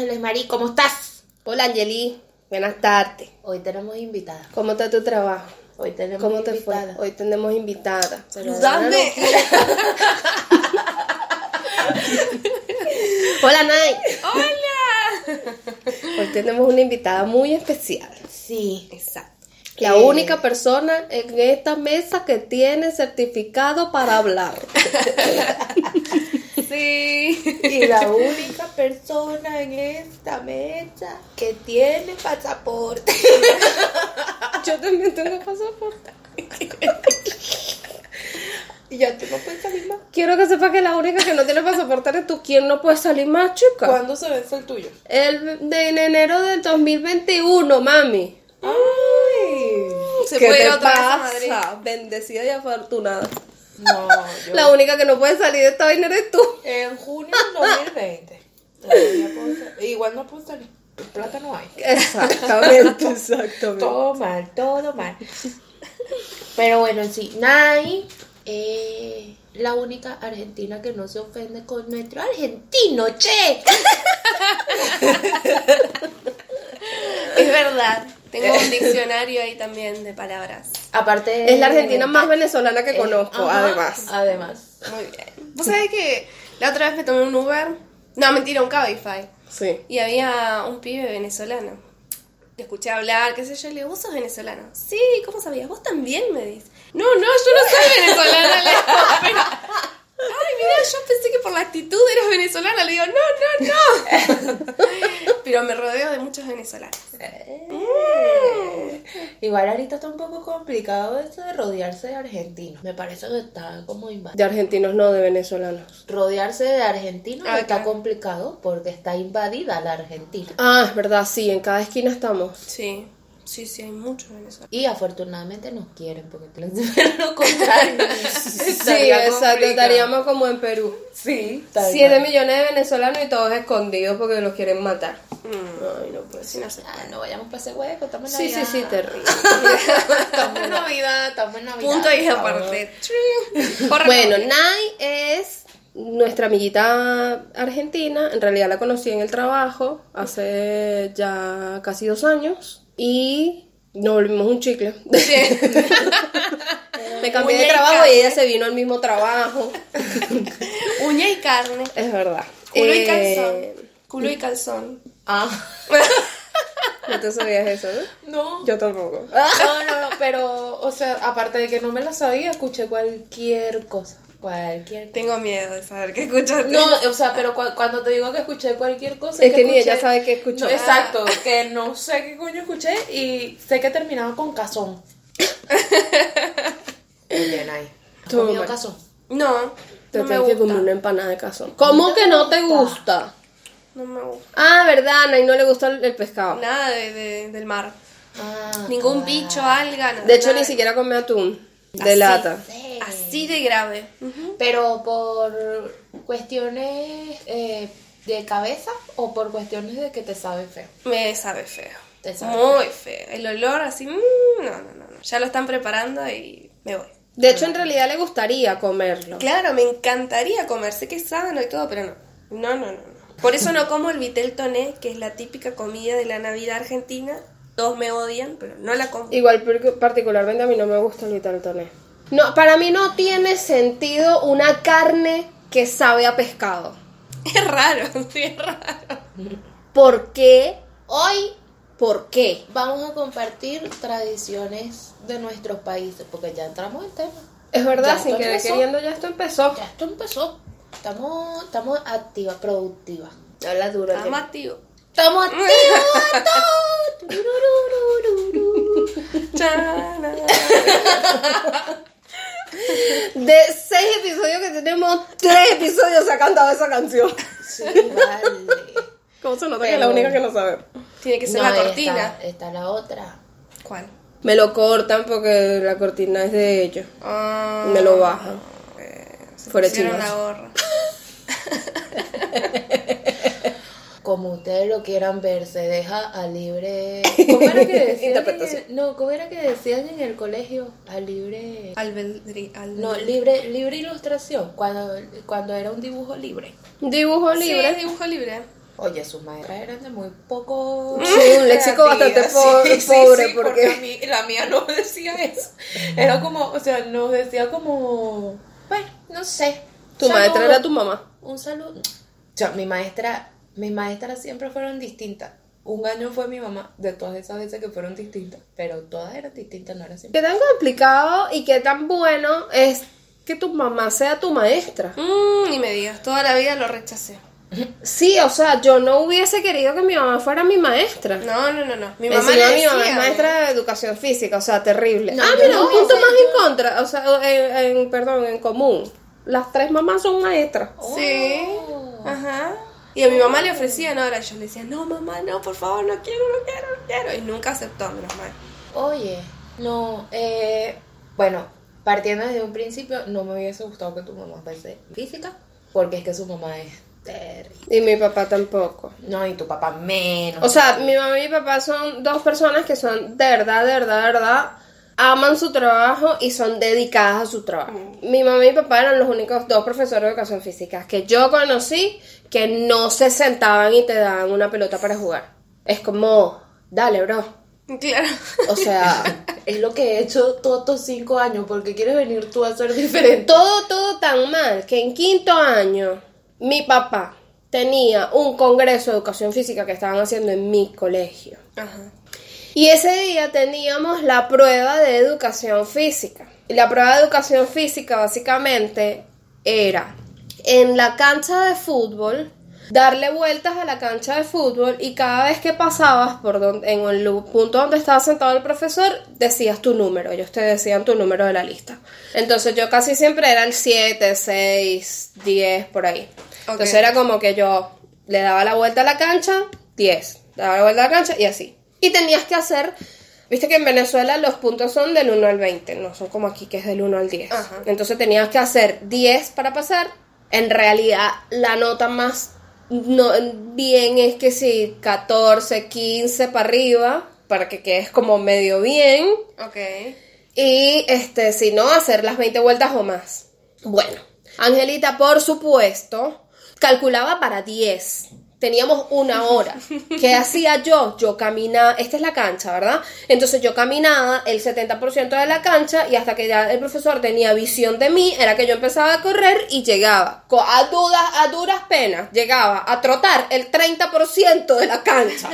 Mari, ¿cómo estás? Hola Angeli, buenas tardes. Hoy tenemos invitada. ¿Cómo está tu trabajo? Hoy tenemos ¿Cómo te invitada. fue? Hoy tenemos invitada. Hola Nay. Hola. Hoy tenemos una invitada muy especial. Sí. Exacto. La Eh. única persona en esta mesa que tiene certificado para hablar. Sí. Y la única persona en esta mesa que tiene pasaporte. Yo también tengo pasaporte. Y ya tú no puedes salir más. Quiero que sepa que la única que no tiene pasaporte eres tú. ¿Quién no puede salir más, chica? ¿Cuándo se vence el tuyo? El de en enero del 2021, mami. Ay. Se ¿Qué puede ir te otra vez a pasa? Madrid. Bendecida y afortunada. No, yo. La única que no puede salir de esta vaina eres tú. En junio del 2020. Todavía puedo sal- Igual no puedo salir. Plata no hay. Exactamente, exactamente. Todo mal, todo mal. Pero bueno, sí, Nai, eh, la única argentina que no se ofende con nuestro argentino, che. Es verdad. Tengo un diccionario ahí también de palabras. Aparte Es la argentina más venezolana que Eh, conozco, ajá, además. Además. Muy bien. ¿Vos sabés que la otra vez me tomé un Uber? No, mentira, un Cabify. Sí. Y había un pibe venezolano. Le escuché hablar, qué sé yo, le digo, ¿vos sos venezolano? Sí, ¿cómo sabías? ¿Vos también? Me dice. No, no, yo no soy venezolana. le digo, pero- Ay, mira, yo pensé que por la actitud eras venezolana. Le digo, no, no, no. Pero me rodeo de muchos venezolanos. Eh. Igual ahorita está un poco complicado eso de rodearse de argentinos. Me parece que está como invadido. De argentinos no, de venezolanos. Rodearse de argentinos Ah, está claro. complicado porque está invadida la Argentina. Ah, es verdad, sí, en cada esquina estamos. Sí, sí, sí, hay muchos venezolanos. Y afortunadamente nos quieren porque piensan lo contrario. Sí, exacto, estaríamos como en Perú. Sí, Siete millones de venezolanos y todos escondidos porque los quieren matar. Ay, no puede Sí, ser. no sé. Ah, no vayamos para ese hueco, estamos en Sí, sí, Navidad. sí, terrible. Estamos en Navidad, estamos en Navidad. Punto y aparte. Bueno. Nay es nuestra amiguita argentina. En realidad la conocí en el trabajo hace ya casi dos años. Y nos volvimos un chicle. Me cambié Uña de trabajo y ella se vino al mismo trabajo. Uña y carne. Es verdad. Culo y Eh, calzón. Culo y calzón. Ah, No te sabías eso, ¿no? no. Yo tampoco. No, no, no, pero, o sea, aparte de que no me lo sabía, escuché cualquier cosa. Cualquier cosa. Tengo miedo de saber qué escuchaste. No, o sea, pero cu- cuando te digo que escuché cualquier cosa. Es que ni escuché- ella sabe qué escuchó. No, exacto, que no sé qué coño escuché y sé que terminaba con cazón. Bien ahí. ¿Has comido cazón? No, Te no me tengo que gusta. comer una empanada de cazón. ¿Cómo que no te gusta? No me gusta. Ah, verdad, a no le gusta el, el pescado. Nada de, de- del mar. Ah, Ningún ah, bicho, alga, nada. De hecho, nada. ni siquiera come atún. De Así. lata. Así de grave. Pero por cuestiones eh, de cabeza o por cuestiones de que te sabe feo. Me sabe feo. Te sabe Muy feo. El olor así. mm, no, no, no, no. Ya lo están preparando y me voy. De hecho, en realidad le gustaría comerlo. Claro, me encantaría comer. Sé que es sano y todo, pero no. No, no, no. no. Por eso no como el vitel toné, que es la típica comida de la Navidad argentina. Todos me odian, pero no la como. Igual, particularmente a mí no me gusta el vital toné. No, para mí no tiene sentido una carne que sabe a pescado. Es raro, sí, es raro. ¿Por qué? Hoy, ¿por qué? Vamos a compartir tradiciones de nuestros países, porque ya entramos en tema. Es verdad, Ya sin querer empezó. queriendo ya esto empezó. Ya esto empezó. Estamos, estamos activas, productivas. Habla duro. Está Jenny. activo. Estamos activas. De seis episodios que tenemos, tres episodios se ha cantado esa canción. sí, vale. ¿Cómo se nota que es Pero- la única que no sabe? Tiene que ser No, la cortina. Está, la otra. ¿Cuál? Me lo cortan porque la cortina es de ellos. Ah, Me lo bajan. eh, se Fuera chinos. la gorra. Como ustedes lo quieran ver, se deja a libre. ¿Cómo era que decían? en Interpretación. el- no, ¿cómo era que decían en el colegio? A libre. Albedri, al- No, libre, libre ilustración. Cuando, cuando era un dibujo libre. Dibujo Sí, libre. es dibujo libre. Oye, sus maestras eran de muy poco. Sí, un léxico bastante po- pobre, porque- a mí- la mía no decía eso. Era como, o sea, nos decía como. Bueno, no sé. Tu Saludo. maestra era tu mamá. Un saludo. O sea, mi maestra, mis maestras siempre fueron distintas. Un año fue mi mamá, de todas esas veces que fueron distintas, pero todas eran distintas, no era siempre. ¿Qué tan complicado y qué tan bueno es que tu mamá sea tu maestra? Mm, ni me digas, toda la vida lo rechacé. Sí, o sea, yo no hubiese querido que mi mamá fuera mi maestra. No, no, no, no. Mi Mi mamá mi mamá es maestra de educación física, o sea, terrible. No, ah, mira, no un punto más en contra, o sea, en, en- perdón, en común. Las tres mamás son maestras. Sí. Oh. Ajá. Y a mi mamá le ofrecían ahora, yo le decía, no mamá, no, por favor, no quiero, no quiero, no quiero. Y nunca aceptó, menos mal. Oye, no, eh, bueno, partiendo desde un principio, no me hubiese gustado que tu mamá fuese física, porque es que su mamá es terrible. Y mi papá tampoco. No, y tu papá menos. O sea, mi mamá y mi papá son dos personas que son de verdad, de verdad, de verdad, aman su trabajo y son dedicadas a su trabajo. Mi mamá y mi papá eran los únicos dos profesores de educación física que yo conocí que no se sentaban y te daban una pelota para jugar. Es como, dale, bro. Claro. O sea, es lo que he hecho todos estos cinco años, porque quieres venir tú a ser diferente. todo, todo tan mal que en quinto año mi papá tenía un congreso de educación física que estaban haciendo en mi colegio. Ajá. Y ese día teníamos la prueba de educación física. Y la prueba de educación física básicamente era en la cancha de fútbol, darle vueltas a la cancha de fútbol y cada vez que pasabas por donde, en el punto donde estaba sentado el profesor, decías tu número, ellos te decían tu número de la lista. Entonces yo casi siempre era el 7, 6, 10, por ahí. Entonces era como que yo le daba la vuelta a la cancha, 10, daba la vuelta a la cancha y así. Y tenías que hacer, viste que en Venezuela los puntos son del 1 al 20, no son como aquí que es del 1 al 10. Ajá. Entonces tenías que hacer 10 para pasar. En realidad la nota más no, bien es que sí, 14, 15 para arriba, para que quedes como medio bien. Ok. Y este, si no, hacer las 20 vueltas o más. Bueno, Angelita, por supuesto, calculaba para 10. Teníamos una hora. ¿Qué hacía yo? Yo caminaba, esta es la cancha, ¿verdad? Entonces yo caminaba el 70% de la cancha y hasta que ya el profesor tenía visión de mí, era que yo empezaba a correr y llegaba. A dudas, a duras penas, llegaba a trotar el 30% de la cancha.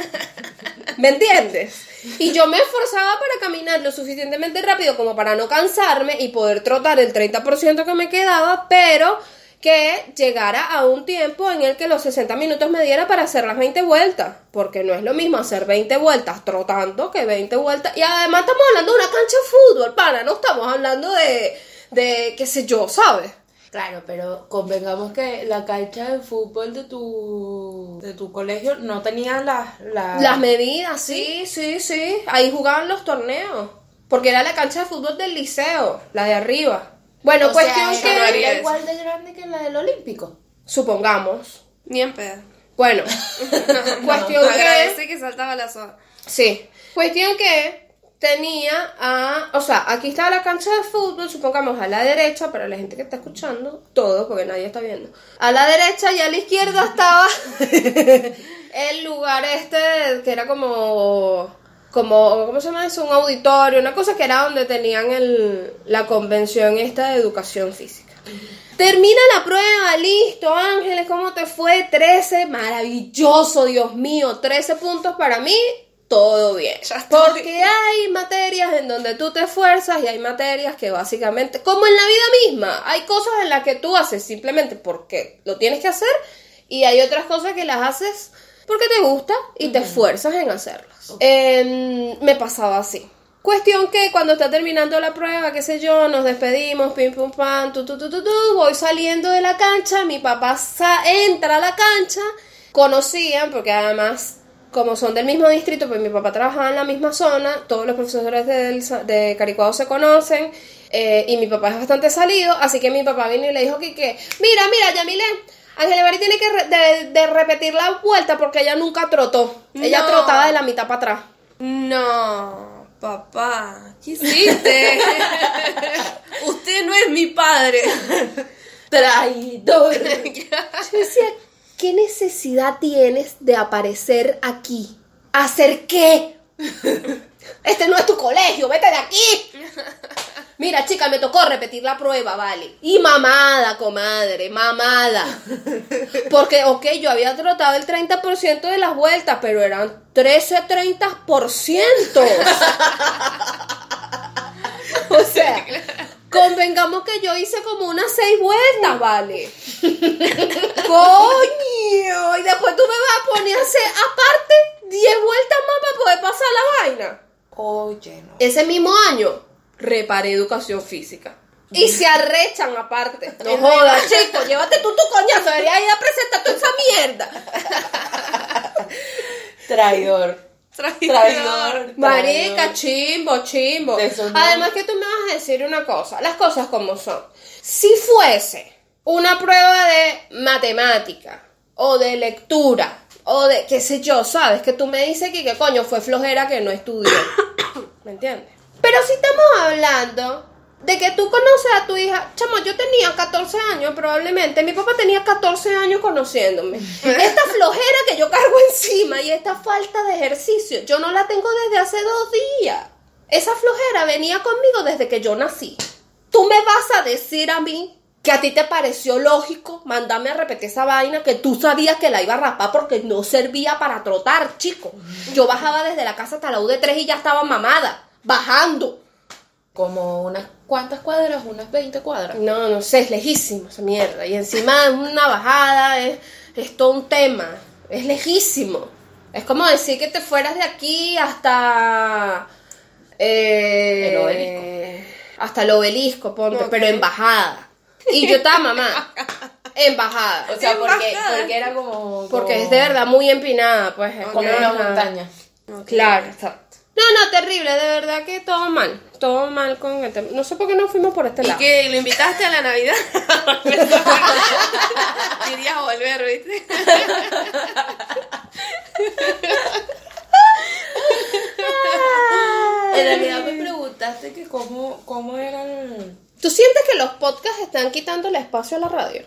¿Me entiendes? Y yo me esforzaba para caminar lo suficientemente rápido como para no cansarme y poder trotar el 30% que me quedaba, pero que llegara a un tiempo en el que los 60 minutos me diera para hacer las 20 vueltas, porque no es lo mismo hacer 20 vueltas trotando que 20 vueltas. Y además estamos hablando de una cancha de fútbol, pana, no estamos hablando de, de qué sé yo, ¿sabes? Claro, pero convengamos que la cancha de fútbol de tu, de tu colegio no tenía las... las- Las medidas, sí, sí, sí. Ahí jugaban los torneos. Porque era la cancha de fútbol del liceo, la de arriba. Bueno, o cuestión sea, que. era haría eso. igual de grande que la del Olímpico. Supongamos. Ni en pedo. Bueno, cuestión que. Agradece que saltaba la soga. Sí. Cuestión que tenía a. O sea, aquí estaba la cancha de fútbol, supongamos a la derecha, para la gente que está escuchando, todo, porque nadie está viendo. A la derecha y a la izquierda estaba el lugar este que era como. Como, ¿cómo se llama eso? Un auditorio, una cosa que era donde tenían el, la convención esta de educación física. Termina la prueba, listo, Ángeles, ¿cómo te fue? 13, maravilloso, Dios mío, 13 puntos para mí, todo bien. Porque hay materias en donde tú te esfuerzas y hay materias que básicamente, como en la vida misma, hay cosas en las que tú haces simplemente porque lo tienes que hacer y hay otras cosas que las haces porque te gusta y te esfuerzas en hacerlas. Em, me pasaba así. Cuestión que cuando está terminando la prueba, qué sé yo, nos despedimos, pim pum pam, tu tu tu tu tu, voy saliendo de la cancha, mi papá entra a la cancha, conocían, porque además, como son del mismo distrito, pues mi papá trabajaba en la misma zona, todos los profesores de Caricuado se conocen, eh, y mi papá es bastante salido, así que mi papá vino y le dijo que, que mira, mira, Yamile, Ángela Mari tiene que re- de, de repetir la vuelta porque ella nunca trotó, ella trotaba de la mitad para atrás. No, papá, ¿qué hiciste? Usted no es mi padre. Traidor. Yo decía, ¿qué necesidad tienes de aparecer aquí? ¿Hacer qué? Este no es tu colegio, vete de aquí. Mira, chica, me tocó repetir la prueba, vale. Y mamada, comadre, mamada. Porque, ok, yo había trotado el 30% de las vueltas, pero eran 13 30%. o sea, convengamos que yo hice como unas 6 vueltas, vale. Coño. Y después tú me vas a poner a hacer aparte 10 vueltas más para poder pasar la vaina. Oye, no. Ese mismo año reparé educación física. Y se arrechan aparte. No jodas, chico, llévate tú tu coñazo. Deberías ir a presentar toda esa mierda. Traidor. Traidor. Marica, chimbo, chimbo. Además que tú me vas a decir una cosa, las cosas como son. Si fuese una prueba de matemática o de lectura o de qué sé yo, sabes, que tú me dices que qué coño fue flojera que no estudió. ¿Me entiendes? Pero si estamos hablando de que tú conoces a tu hija, chamo, yo tenía 14 años probablemente, mi papá tenía 14 años conociéndome. Esta flojera que yo cargo encima y esta falta de ejercicio, yo no la tengo desde hace dos días. Esa flojera venía conmigo desde que yo nací. Tú me vas a decir a mí que a ti te pareció lógico mandarme a repetir esa vaina que tú sabías que la iba a rapar porque no servía para trotar, chico. Yo bajaba desde la casa hasta la UD3 y ya estaba mamada, bajando. Como unas cuantas cuadras, unas 20 cuadras. No, no sé, es lejísimo esa mierda. Y encima es una bajada, es, es todo un tema. Es lejísimo. Es como decir que te fueras de aquí hasta. eh, El obelisco. Hasta el obelisco, ponte, pero en bajada. Y yo estaba mamá. En bajada. O sea, porque, Embajada. porque era como. Porque es de verdad muy empinada, pues. es Como una montaña. Claro, exacto. No, no, terrible, de verdad que todo mal. Todo mal con el tema. No sé por qué no fuimos por este ¿Y lado. qué? ¿Lo invitaste a la Navidad? Querías volver, ¿viste? En realidad me preguntaste que cómo, cómo eran. ¿Tú sientes que los podcasts están quitando el espacio a la radio?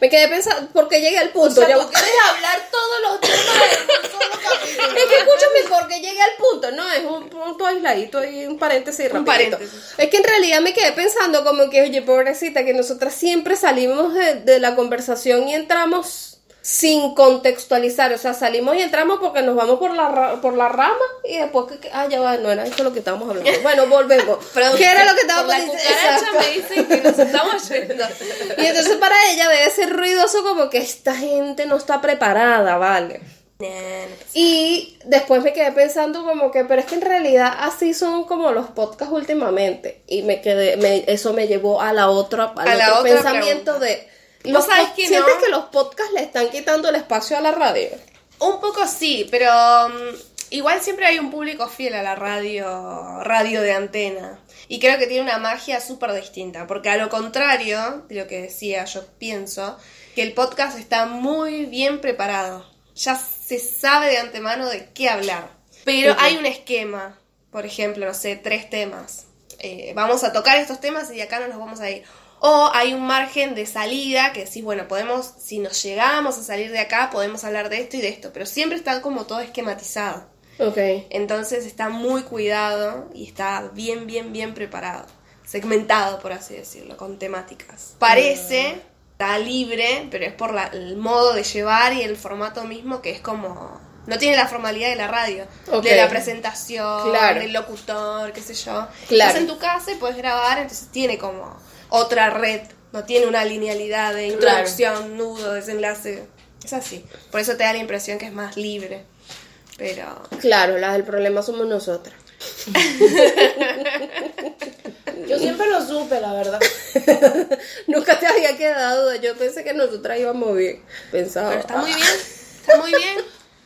Me quedé pensando, porque llegué al punto. O sea, tú quieres hablar todos los temas solo capítulo. Es que escúchame, porque llegué al punto, no, es un punto aisladito y un paréntesis Un rapidito. paréntesis. Es que en realidad me quedé pensando como que, oye, pobrecita, que nosotras siempre salimos de, de la conversación y entramos sin contextualizar, o sea, salimos y entramos porque nos vamos por la, ra- por la rama y después que, que- ah, ya va, no era esto lo que estábamos hablando. Bueno, volvemos. ¿Qué era lo que estábamos la diciendo? me dicen que nos estamos yendo. Y entonces para ella debe ser ruidoso como que esta gente no está preparada, ¿vale? Y después me quedé pensando como que, pero es que en realidad así son como los podcasts últimamente. Y me quedé, me- eso me llevó a la otra, al A la otro otra pensamiento pregunta. de... ¿Vos Los sabés pod- que ¿Sientes no? que los podcasts le están quitando el espacio a la radio? Un poco sí, pero mm, igual siempre hay un público fiel a la radio, radio de antena. Y creo que tiene una magia súper distinta, porque a lo contrario de lo que decía, yo pienso que el podcast está muy bien preparado. Ya se sabe de antemano de qué hablar. Pero hay un esquema, por ejemplo, no sé, tres temas. Eh, vamos a tocar estos temas y de acá no nos vamos a ir. O hay un margen de salida que decís, bueno, podemos, si nos llegamos a salir de acá, podemos hablar de esto y de esto, pero siempre está como todo esquematizado. Ok. Entonces está muy cuidado y está bien, bien, bien preparado. Segmentado, por así decirlo, con temáticas. Parece, está libre, pero es por la- el modo de llevar y el formato mismo que es como... No tiene la formalidad de la radio, de la presentación, Claro. del locutor, qué sé yo. Claro. Estás en tu casa y puedes grabar, entonces tiene como otra red, no tiene una linealidad de introducción, nudo, desenlace. Es así. Por eso te da la impresión que es más libre. Pero Claro, las del problema somos nosotras. Yo siempre lo supe, la verdad. Nunca te había quedado duda. Yo pensé que nosotras íbamos bien. Pensaba. Pero está muy ah, bien, está muy bien.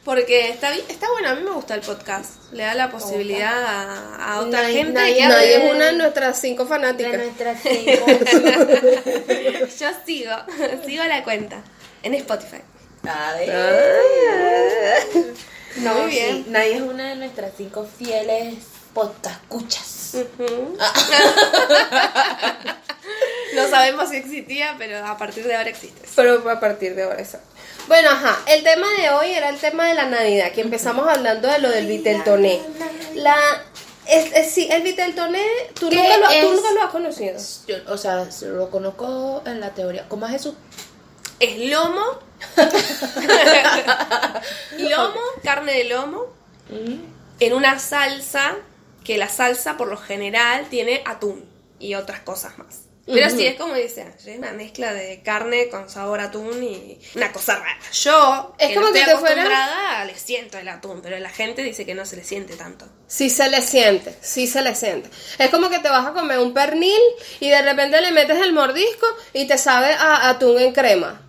Porque está bien, está bueno, a mí me gusta el podcast. Le da la posibilidad a, a otra gente. Nadie hable. es una de nuestras cinco De fanáticas. nuestras tribus. Yo sigo, sigo la cuenta en Spotify. Ay. No, muy bien. sí, Nadie es una de nuestras cinco fieles podcast escuchas. Ujú. No sabemos si existía, pero a partir de ahora existe. Pero a partir de ahora, exacto. Bueno, ajá, el tema de hoy era el tema de la Navidad, que empezamos hablando de lo del Viteltoné. La, es, es- sí, el Viteltoné, tú ¿Qué nunca, lo, tú nunca lo has conocido. Yo, o sea, lo conozco en la teoría. ¿Cómo es eso? Es lomo. lomo, carne de lomo, en una salsa que la salsa por lo general tiene atún y otras cosas más. Pero sí, es como dice una mezcla de carne con sabor a atún y una cosa rara. Yo, Es que como no que estoy te fuera- acostumbrada, le siento el atún, pero la gente dice que no se le siente tanto. Sí se le siente, sí se le siente. Es como que te vas a comer un pernil y de repente le metes el mordisco y te sabe a atún en crema.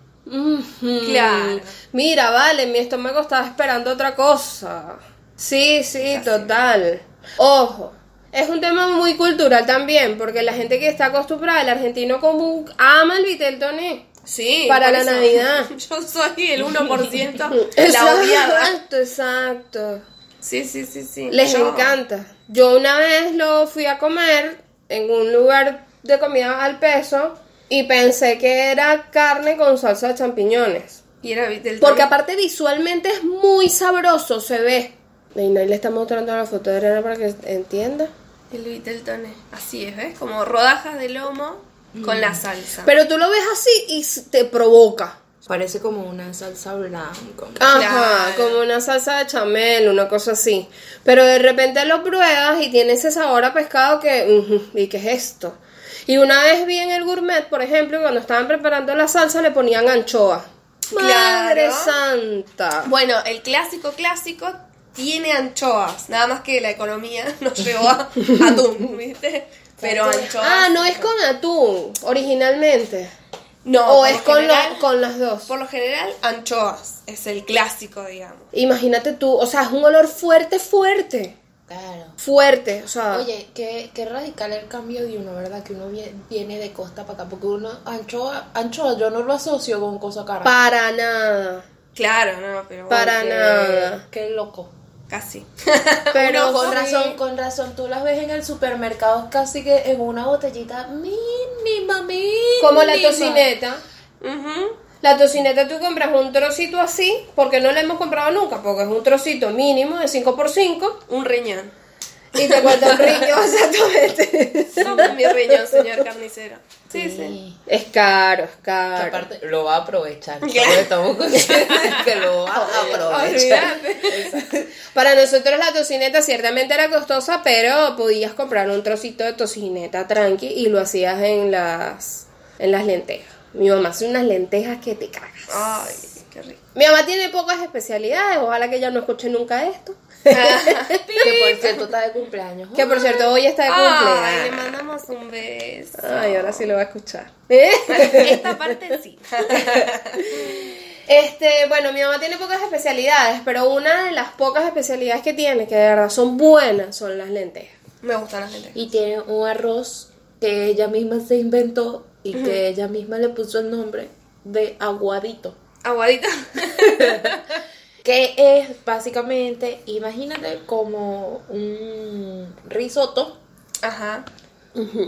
Claro. Mira, vale, mi estómago estaba esperando otra cosa. Sí, sí, total. Ojo, es un tema muy cultural también, porque la gente que está acostumbrada, el argentino común, ama el vitel toné. Sí. Para la eso. Navidad. Yo soy el 1% la odiada. Exacto, exacto. Sí, sí, sí, sí. Les Yo- encanta. Yo una vez lo fui a comer en un lugar de comida al peso y pensé que era carne con salsa de champiñones. Y era del Porque aparte visualmente es muy sabroso, se ve. Y ahí le está mostrando la foto de Adriana para que entienda. El Viteltoné. Así es, ¿ves? Como rodajas de lomo con la salsa. Pero tú lo ves así y te provoca. Parece como una salsa blanca. Ajá, Claro. como una salsa de chamel, una cosa así. Pero de repente lo pruebas y tiene ese sabor a pescado que, ¿y qué es esto? Y una vez vi en el gourmet, por ejemplo, cuando estaban preparando la salsa le ponían anchoa. Madre Claro. santa. Bueno, el clásico clásico tiene anchoas. Nada más que la economía nos llevó a atún, ¿viste? Pero anchoas. Ah, no es con atún, originalmente. No, o es con, lo- general- con las dos. Por lo general, anchoas. Es el clásico, digamos. Imagínate tú, o sea, es un olor fuerte, fuerte. Claro. Fuerte, o sea. Oye, qué, qué radical el cambio de uno, ¿verdad? Que uno vie- viene de costa para acá, porque uno, anchoa, anchoa, yo no lo asocio con cosa cara. para nada. Claro, no, pero Para nada. Qué loco. Casi. Pero con sí. razón, con razón, tú las ves en el supermercado casi que en una botellita mínima, mínima. Como la tocineta. Ujú. La tocineta tú compras un trocito así, porque no la hemos comprado nunca, porque es un trocito mínimo de 5x5 Un riñón. Y te cuesta un riñón exactamente. Toma mi riñón, señor carnicero. Sí, sí. Es caro, es Que caro. aparte lo va a aprovechar. Estamos que lo va a aprovechar. Para nosotros la tocineta ciertamente era costosa, pero podías comprar un trocito de tocineta tranqui y lo hacías en las, en las lentejas. Mi mamá hace unas lentejas que te cagas. Ay, qué rico. Mi mamá tiene pocas especialidades, ojalá que ella no escuche nunca esto. Que por cierto está de cumpleaños. Que por cierto, hoy está de Ay, le cumpleaños. mandamos un beso. Ay, ahora sí lo va a escuchar. Esta parte sí. Este, bueno, mi mamá tiene pocas especialidades, pero una de las pocas especialidades que tiene, que de verdad son buenas, son las lentejas. Me gustan las lentejas. Y tiene un arroz que ella misma se inventó y que ella misma le puso el nombre de aguadito. Aguadita. Que es básicamente, imagínate como un risotto Ajá.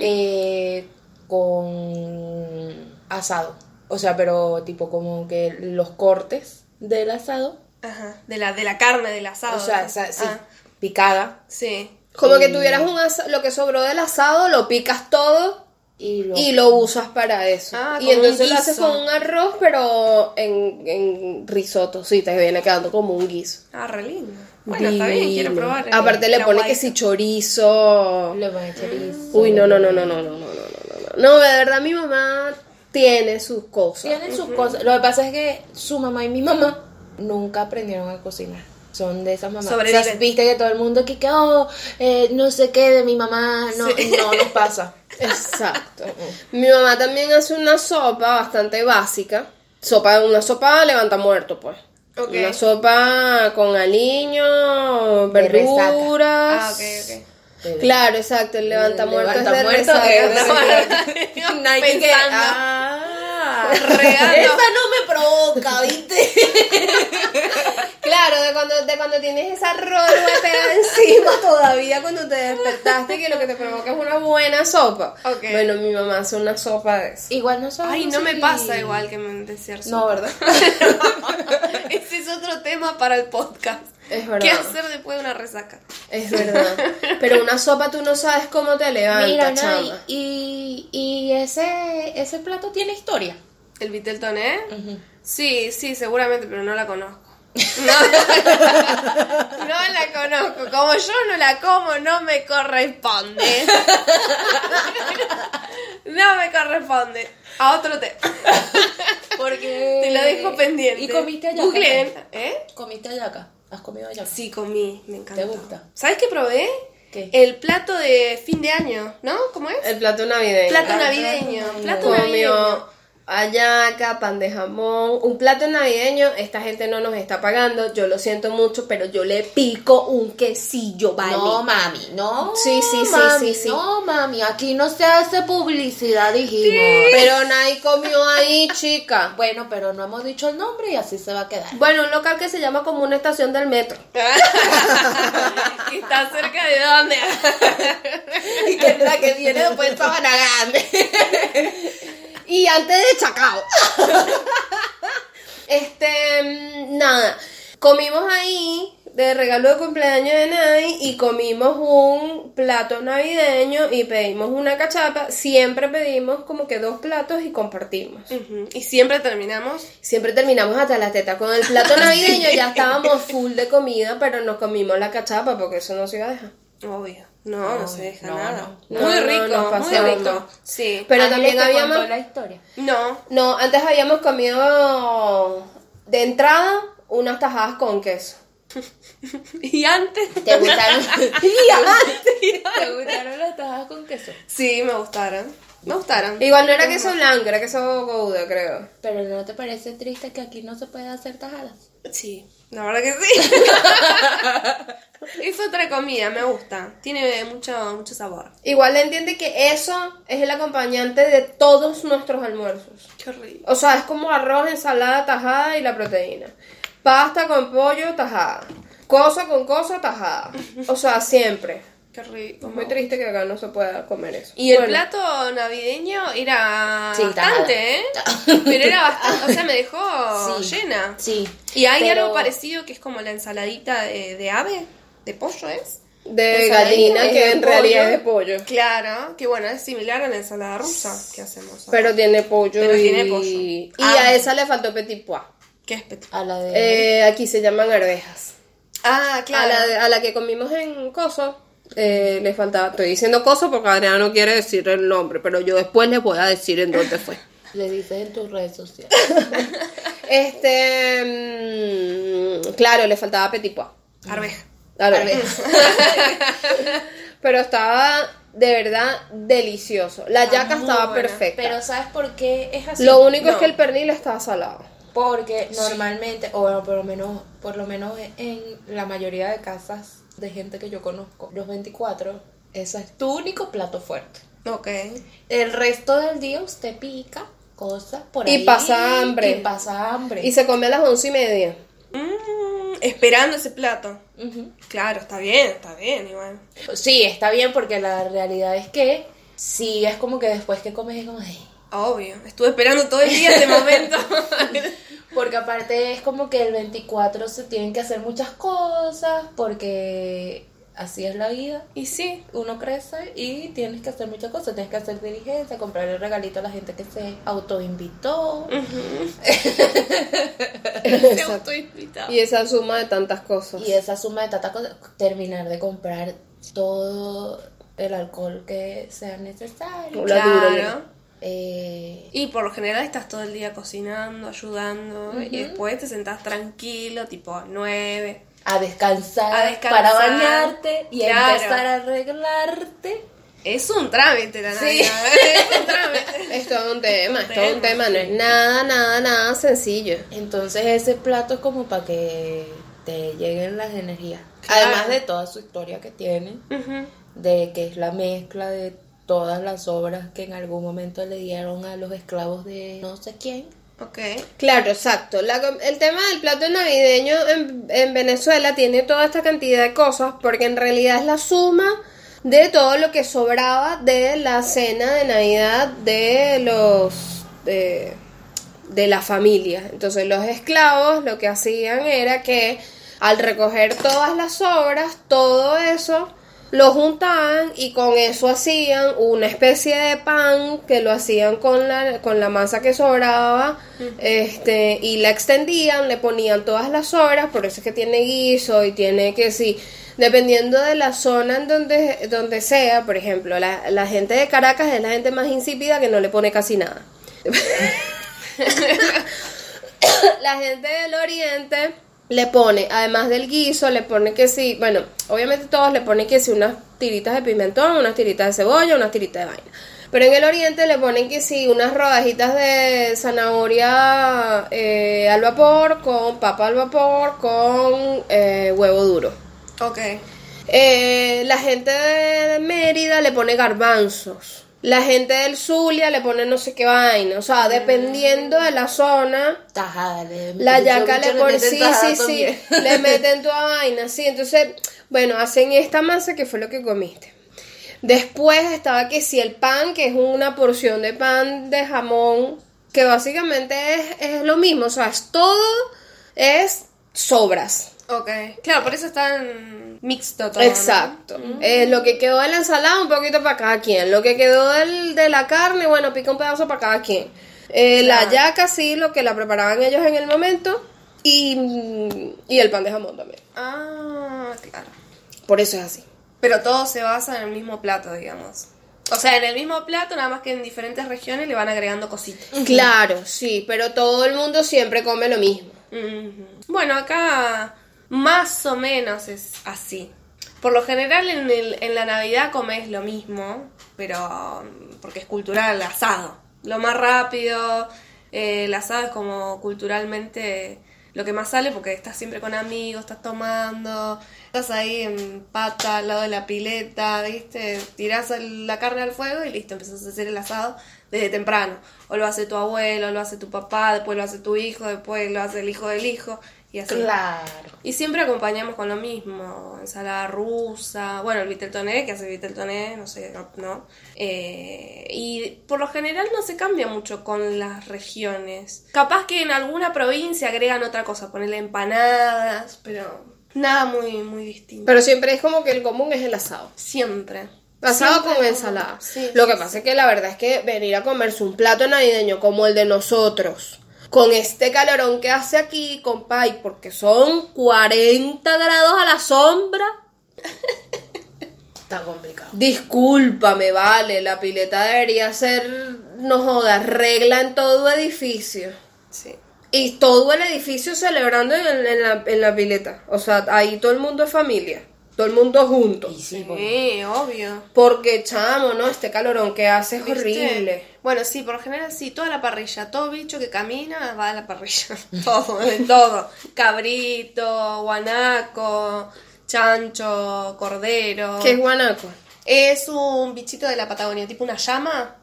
eh, con asado. O sea, pero tipo como que los cortes del asado. Ajá. De la, de la carne, del asado. o sea, ¿no? o sea, sí, Ah, picada. sí. Como que tuvieras un asa- lo que sobró del asado, lo picas todo Y lo, y lo usas para eso. Ah, y entonces lo haces con un arroz, pero en, en risotto, sí, te viene quedando como un guiso. Ah, re lindo. Bueno, está bien, quiero probar. el- Aparte le pone que si chorizo. le echar chorizo. Uy, no, no, no, no, no, no, no, no, no, no. No, de verdad mi mamá tiene sus cosas. Tienen sus cosas. Lo que pasa es que su mamá y mi mamá nunca aprendieron a cocinar. Son de esas mamás. Sobreviven. O sea, viste que todo el mundo que, que oh, eh, no sé qué de mi mamá, no, no nos pasa. Exacto. Mi mamá también hace una sopa bastante básica. Sopa, una sopa levanta muerto, pues. Una sopa con aliño, verduras. Ah, ok, ok. Claro, exacto, el levanta muerto es de resaca. Pensando. ah. Regando. Esa no me provoca, ¿viste? ¿Qué Claro, de cuando, de cuando tienes esa rola pegada encima todavía cuando te despertaste que lo que te provoca es una buena sopa. Ok. Bueno, mi mamá hace una sopa de eso. Igual no sabemos Ay, no me pasa igual que me decir No, ¿verdad? Ese es otro tema para el podcast. Es verdad. ¿Qué hacer después de una resaca? Es verdad. Pero una sopa tú no sabes cómo te levanta, Mira, no, chama. y, y, y ese, ese plato tiene historia. ¿El Vitelton, eh? Sí, sí, seguramente, pero no la conozco. No, no la conozco. Como yo no la como, no me corresponde. No me corresponde. A otro tema. Porque... Te lo dejo pendiente. ¿Y comiste ayaca? Googleen, ¿eh? ¿Comiste ayaca? ¿Has comido ayaca? Sí, comí, me encanta. ¿Te gusta? ¿Sabes qué probé? ¿Qué? El plato de fin de año, ¿no? ¿Cómo es? El plato navideño. Plato navideño. Plato Comió navideño. Hallaca, pan de jamón, un plato navideño. Esta gente no nos está pagando, yo lo siento mucho, pero yo le pico un quesillo, ¿vale? No, mami, no. Sí, sí, sí, mami, sí, sí. No, mami, aquí no se hace publicidad, dijimos. Pero nadie comió ahí, chica. Bueno, pero no hemos dicho el nombre y así se va a quedar. Bueno, un local que se llama como una estación del metro. ¿Y está cerca de dónde? Y que es la que viene después de Sabana Grande. y antes de Chacao. este, mm, nada. Comimos ahí de regalo de cumpleaños de Nay y comimos un plato navideño y pedimos una cachapa. Siempre pedimos como que dos platos y compartimos. Y siempre terminamos. Siempre terminamos hasta la teta con el plato navideño, ya estábamos full de comida, pero nos comimos la cachapa porque eso no se iba a dejar. Obvio. No, no, se deja no, nada. no. Muy No, no, rico, nos muy rico. Sí. Pero también ¿te habíamos... la historia. No. No, antes habíamos comido de entrada unas tajadas con queso. Y antes. ¿Te gustaron? Y antes- ¿Te gustaron las tajadas con queso? Sí, me gustaron. Me gustaron. Igual no era queso blanco, era queso gouda, creo. Pero ¿no te parece triste que aquí no se puede hacer tajadas? Sí, la verdad que sí. es otra comida, me gusta. Tiene mucho, mucho sabor. Igual entiende que eso es el acompañante de todos nuestros almuerzos. Qué rico. O sea, es como arroz, ensalada, tajada y la proteína. Pasta con pollo, tajada. Cosa con cosa, tajada. O sea, siempre. Qué rico. Muy triste que acá no se pueda comer eso. Y el plato navideño era Sí, bastante, ¿eh? Pero era bastante, o sea, me dejó Sí. llena. Sí. Y hay pero- algo parecido que es como la ensaladita de, de ave, de pollo, ¿es? De gallina, que en realidad pollo. es de pollo. Claro, que bueno, es similar a la ensalada rusa que hacemos. Pero tiene pollo Pero y... tiene pollo. Y Ah. a esa le faltó petit pois. ¿Qué es petit? A la de... Eh, aquí se llaman arvejas. Ah, A, claro. la, de- a la que comimos en Coso eh, le faltaba... Estoy diciendo Coso porque Adriana no quiere decir el nombre, pero yo después les voy a decir en dónde fue. Le dices en tus redes sociales. Este... mm, claro, le faltaba petit pois. Arveja. Arvejas. pero estaba de verdad delicioso. La yaca muy estaba buena, perfecta. Pero ¿sabes por qué es así? Lo único es que el pernil estaba salado. Porque normalmente, o bueno, por lo menos, por lo menos en la mayoría de casas de gente que yo conozco, los 24, ese es tu único plato fuerte. Ok. El resto del día usted pica cosas por Y ahí. pasa hambre. Y pasa hambre. Y se come a las once y media. Mm, esperando ese plato. Claro, está bien, está bien, igual. Sí, está bien porque la realidad es que sí, es como que después que comes es como... Obvio. Estuve esperando todo el día este momento. Porque aparte es como que el 24 se tienen que hacer muchas cosas porque así es la vida. y sí. Uno crece y tienes que hacer muchas cosas. Tienes que hacer diligencia, comprar el regalito a la gente que se autoinvitó. Se autoinvitado. Y esa suma de tantas cosas. Y esa suma de tantas cosas, terminar de comprar todo el alcohol que sea necesario. La dura, Claro. Eh, Y por lo general estás todo el día cocinando, ayudando. Y después te sentás tranquilo, tipo a 9. a, descansar, A descansar. para bañarte y Claro. empezar a arreglarte. Es un trámite la Sí. Navidad. Es un trámite. Es todo un tema, es todo un tema. No es nada, nada, nada sencillo. Entonces ese plato es como para que te lleguen las energías. Claro. Además de toda su historia que tiene, de que es la mezcla de todas las obras que en algún momento le dieron a los esclavos de no sé quién. Ok. Claro, exacto. La el tema del plato navideño en, en Venezuela tiene toda esta cantidad de cosas porque en realidad es la suma de todo lo que sobraba de la cena de Navidad de los de, de la familia. Entonces los esclavos lo que hacían era que al recoger todas las sobras, todo eso lo juntaban y con eso hacían una especie de pan que lo hacían con la, con la masa que sobraba este y la extendían, le ponían todas las sobras, por eso es que tiene guiso y tiene que sí, dependiendo de la zona en donde, donde sea, por ejemplo, la, la gente de Caracas es la gente más insípida que no le pone casi nada. la gente del oriente le pone, además del guiso, le pone que sí, bueno, obviamente todos le ponen que sí unas tiritas de pimentón, unas tiritas de cebolla, unas tiritas de vaina. Pero en el oriente le ponen que sí unas rodajitas de zanahoria eh, al vapor, con papa al vapor, con eh, huevo duro. Ok. Eh, la gente de Mérida le pone garbanzos. La gente del Zulia le pone no sé qué vaina. O sea, dependiendo de la zona, Tajada. le la yaca le pone, sí, sí, sí, le meten toda vaina, sí. Entonces, bueno, hacen esta masa que fue lo que comiste. Después estaba que si el pan, que es una porción de pan de jamón, que básicamente es, es lo mismo, o sea, es todo es sobras. Ok. Claro, por eso es tan mixto todo. ¿no? Exacto. Eh, lo que quedó de la ensalada, un poquito para cada quien. Lo que quedó del- de la carne, bueno, pica un pedazo para cada quien. Eh, La yaca, sí, lo que la preparaban ellos en el momento. Y, mm, y el pan de jamón también. Ah, claro. Por eso es así. Pero todo se basa en el mismo plato, digamos. O sea, en el mismo plato, nada más que en diferentes regiones le van agregando cositas. Claro, sí, pero todo el mundo siempre come lo mismo. Bueno, acá más o menos es así. Por lo general en, el- en la Navidad comes lo mismo, pero mm, porque es cultural, el asado. Lo más rápido, eh, el asado es como culturalmente lo que más sale porque estás siempre con amigos, estás tomando, estás ahí en pata al lado de la pileta, ¿viste? Tirás la carne al fuego y listo, empezás a hacer el asado desde temprano. O lo hace tu abuelo, o lo hace tu papá, después lo hace tu hijo, después lo hace el hijo del hijo y así. Claro. Y siempre acompañamos con lo mismo, ensalada rusa, bueno, el viteltoné, que hace viteltoné, no sé, no. no. Eh, y por lo general no se cambia mucho con las regiones. Capaz que en alguna provincia agregan otra cosa, ponerle empanadas, pero nada muy, muy distinto. Pero siempre es como que el común es el asado. Siempre. Asado con ensalada. Sí, Lo que pasa es que la verdad es que venir a comerse un plato navideño como el de nosotros, con este calorón que hace aquí, compay, porque son 40 grados a la sombra. Está complicado. Discúlpame, vale, la pileta debería ser, no jodas, regla en todo edificio. Sí. Y todo el edificio celebrando en, en la, en la pileta. O sea, ahí todo el mundo es familia. Todo el mundo junto. Y sí, obvio. Porque, chamo, ¿no? Este calorón que hace es ¿Viste? horrible. Bueno, sí, por lo general sí, toda la parrilla, todo bicho que camina va a la parrilla. todo, de todo. Cabrito, guanaco, chancho, cordero. ¿Qué es guanaco? Es un bichito de la Patagonia, tipo una llama.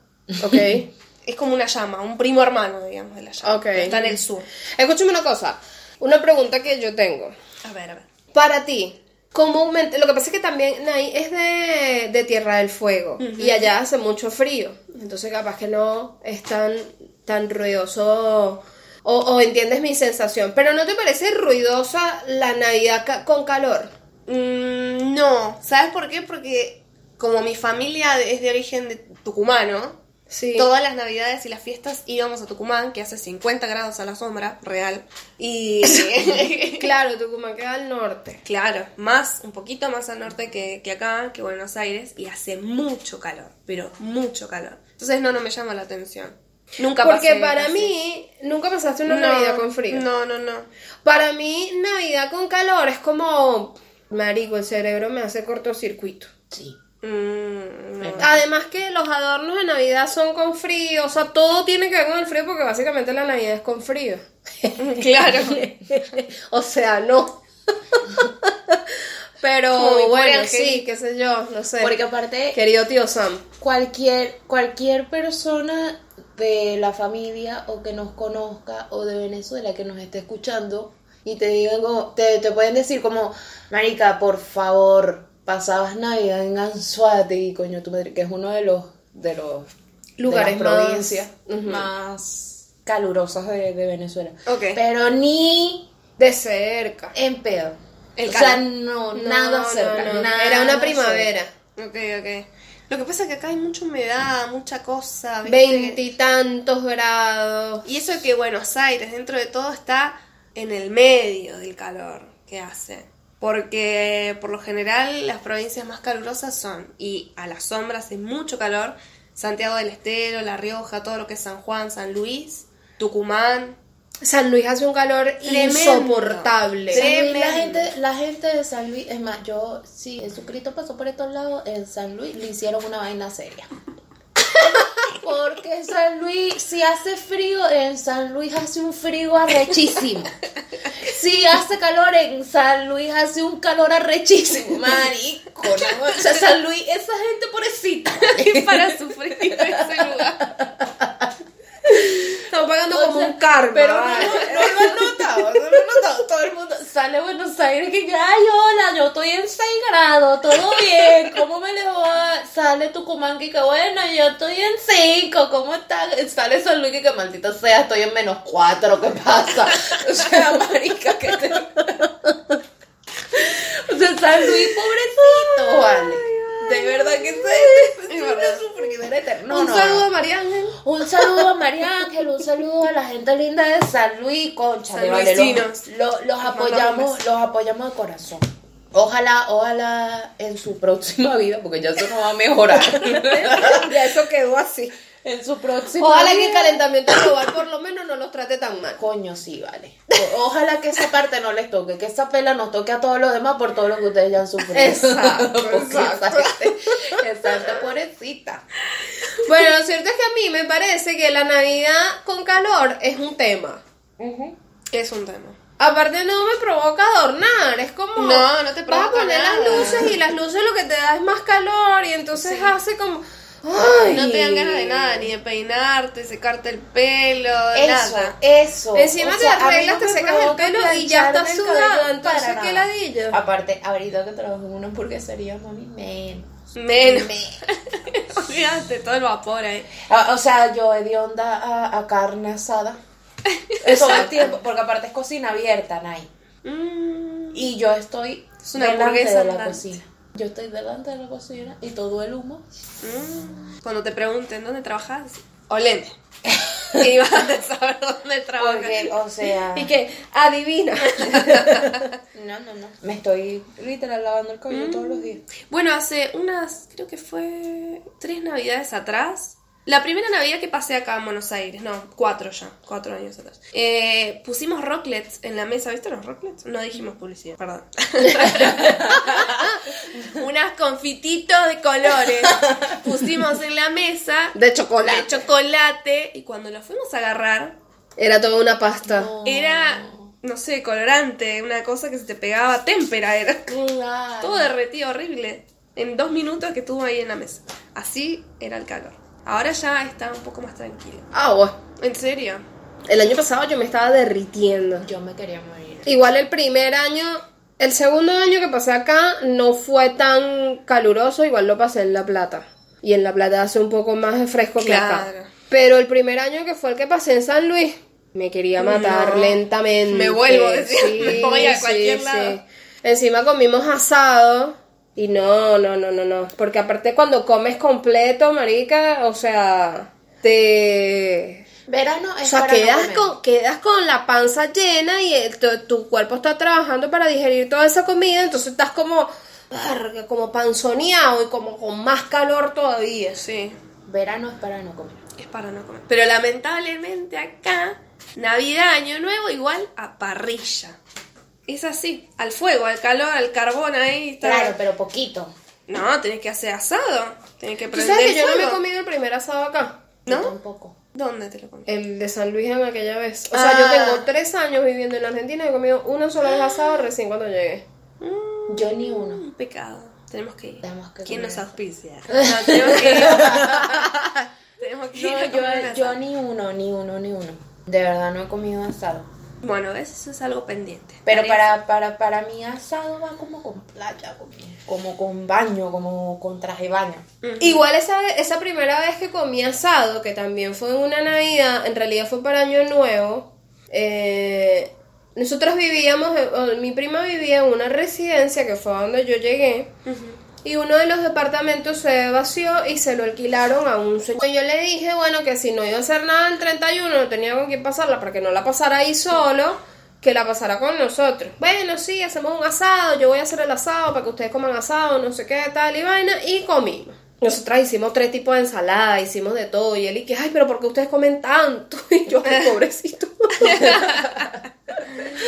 Ok. Es como una llama, un primo hermano, digamos, de la llama. Ok. Está en el sur. Escúchame una cosa. Una pregunta que yo tengo. A ver, a ver. Para ti, comúnmente, lo que pasa es que también Nay es de, de Tierra del Fuego y allá hace mucho frío. Entonces, capaz que no es tan, tan ruidoso. O, o entiendes mi sensación. Pero ¿no te parece ruidosa la Navidad ca- con calor? Mm, no, ¿sabes por qué? Porque como mi familia es de origen de tucumano, Sí. Todas las navidades y las fiestas íbamos a Tucumán, que hace 50 grados a la sombra, real. Y Claro, Tucumán queda al norte. claro, más, un poquito más al norte que, que acá, que Buenos Aires, y hace mucho calor, pero mucho calor. Entonces no, no me llama la atención. Nunca Porque pasé para así. mí, nunca pasaste una No, Navidad con frío. No, no, no. Para mí, Navidad con calor es como. Marico, el cerebro me hace cortocircuito. Sí. Mm, no. Además que los adornos de Navidad son con frío, o sea, todo tiene que ver con el frío porque básicamente la Navidad es con frío. Claro. o sea, no. Pero bueno, sí, qué sé yo, no sé. Porque aparte, Querido tío Sam. cualquier, cualquier persona de la familia o que nos conozca o de Venezuela que nos esté escuchando y te digan como- te, te pueden decir como, marica, por favor, pasabas Navidad en Anzuategui, coño tu madre, que es uno de los de los Lugares de las más- provincias más calurosas de, de Venezuela. Ok. Pero ni De cerca. en pedo. El o sea, no, No, nada cerca. no. nada Era una cerca. primavera. Ok, ok. Lo que pasa es que acá hay mucha humedad, mucha cosa. Veintitantos grados. Y eso que Buenos Aires, dentro de todo, está en el medio del calor que hace. Porque por lo general las provincias más calurosas son, y a la sombra hace mucho calor, Santiago del Estero, La Rioja, todo lo que es San Juan, San Luis, Tucumán. San Luis hace un calor Tremendo. insoportable. Tremendo. la gente, la gente de San Luis, es más, yo, si Jesucristo pasó por estos lados, en San Luis le hicieron una vaina seria. Porque San Luis, si hace frío, en San Luis hace un frío arrechísimo. Si hace calor, en San Luis hace un calor arrechísimo. Marico, ¿no? O sea, San Luis, esa gente pobrecita. para sufrir en ese lugar. Pagando O como sea, un karma. Pero no, lo han notado, no lo han notado. Todo el mundo sale a Buenos Aires que, ay, hola, yo estoy en 6 grados, todo bien, ¿cómo me le va? Sale Tucumán que, que bueno, yo estoy en 5, ¿cómo está? Sale San Luis que, que maldita sea, estoy en menos 4, ¿qué pasa? O sea, marica, que te... O sea, San Luis, pobrecito, vale. De verdad que se es una eterna. Un saludo a María Ángel. Un saludo a María Ángel, un saludo a la gente linda de San Luis, concha, de vale, los, los- apoyamos, los apoyamos de corazón. Ojalá, ojalá en su próxima vida, porque ya eso no va a mejorar. ya eso quedó así. En su próxima Ojalá que el calentamiento global por lo menos no los trate tan mal. Coño, sí, vale. O- Ojalá que esa parte no les toque, que esa pela nos toque a todos los demás por todo lo que ustedes ya han sufrido. Exacto, exacto. Gente pobrecita. Bueno, lo cierto es que a mí me parece que la Navidad con calor es un tema. Es un tema. Aparte no me provoca adornar, es como... No, no te Vas a provoca poner nada. las luces y las luces lo que te da es más calor y entonces hace como... Ay. No te dan ganas de nada, ni de peinarte, secarte el pelo, Eso, nada. eso. Encima te sea, arreglas, no te secas el pelo y ya estás sudado, entonces qué nada. ladillo. Aparte, ahorita que trabajo en una hamburguesería, mami, menos. Menos. Me- Olvídate, todo el vapor ahí. Ah, o sea, yo de onda a, a carne asada. Todo el tiempo, porque aparte es cocina abierta, Nay. Mm, Y yo estoy Es una delante hamburguesa de la andante. cocina. Yo estoy delante de la cocina y todo el humo. mm. Cuando te pregunten dónde trabajas, oleme. y vas a saber dónde trabajas. Porque, o sea. Y que, adivina. No, no, no. Me estoy literal lavando el cabello todos los días. Bueno, hace unas, creo que fue tres navidades atrás. La primera Navidad que pasé acá en Buenos Aires, no, cuatro ya, cuatro años atrás. Eh, pusimos rocklets en la mesa, ¿viste los rocklets? No dijimos publicidad, perdón. Unas confititos de colores. Pusimos en la mesa De chocolate. de chocolate y cuando lo fuimos a agarrar, Era toda una pasta. era, no sé, colorante, una cosa que se te pegaba, témpera era. Claro. Todo derretido, horrible. En dos minutos que estuvo ahí en la mesa. Así era el calor. Ahora ya está un poco más tranquilo. Ah, bueno. ¿En serio? El año pasado yo me estaba derritiendo. Yo me quería morir. Igual el primer año, el segundo año que pasé acá no fue tan caluroso, igual lo pasé en La Plata. Y en La Plata hace un poco más de fresco que acá. Claro. Pero el primer año que fue el que pasé en San Luis, me quería matar No. lentamente. Me vuelvo, decía, me voy a cualquier lado. Encima comimos asado. Y no, no, no, no, no. Porque aparte cuando comes completo, marica, o sea, te... Verano O es sea, para no quedas comer. con, quedas con la panza llena y el- tu, tu cuerpo está trabajando para digerir toda esa comida, entonces estás como, como panzoneado y como con más calor todavía. Sí, Verano es para no comer. es para no comer. Pero lamentablemente acá, Navidad, Año Nuevo, igual a parrilla. Es así, al fuego, al calor, al carbón ahí. está- Claro, pero poquito. No, tenés que hacer asado. Tenés que ¿Tú prender sabes que yo no me he comido el primer asado acá? Yo ¿No? tampoco. ¿Dónde te lo comiste? El de San Luis en aquella vez. O sea, Ah. yo tengo tres años viviendo en Argentina y he comido una sola vez asado recién cuando llegué. Mm, Yo ni uno. Un pecado. Tenemos que ir. Tenemos que ¿Quién nos auspicia? No, tenemos que ir. tenemos que ir yo, ni uno, ni uno, ni uno. De verdad no he comido asado. Bueno, eso es algo pendiente. Pero para, para, para mí asado va como con playa, como, como con baño, como con traje de baño. Igual esa, esa primera vez que comí asado, que también fue en una Navidad, en realidad fue para Año Nuevo, eh, nosotros vivíamos, o mi prima vivía en una residencia que fue donde yo llegué, y uno de los departamentos se vació y se lo alquilaron a un señor. Yo le dije, bueno, que si no iba a hacer nada el 31, no tenía con quién pasarla para que no la pasara ahí solo, que la pasara con nosotros. Bueno, sí, hacemos un asado, yo voy a hacer el asado para que ustedes coman asado, no sé qué, tal y vaina, y comimos. Nosotras hicimos tres tipos de ensalada, hicimos de todo, y él y que, ay, pero ¿por qué ustedes comen tanto? Y yo, pobrecito.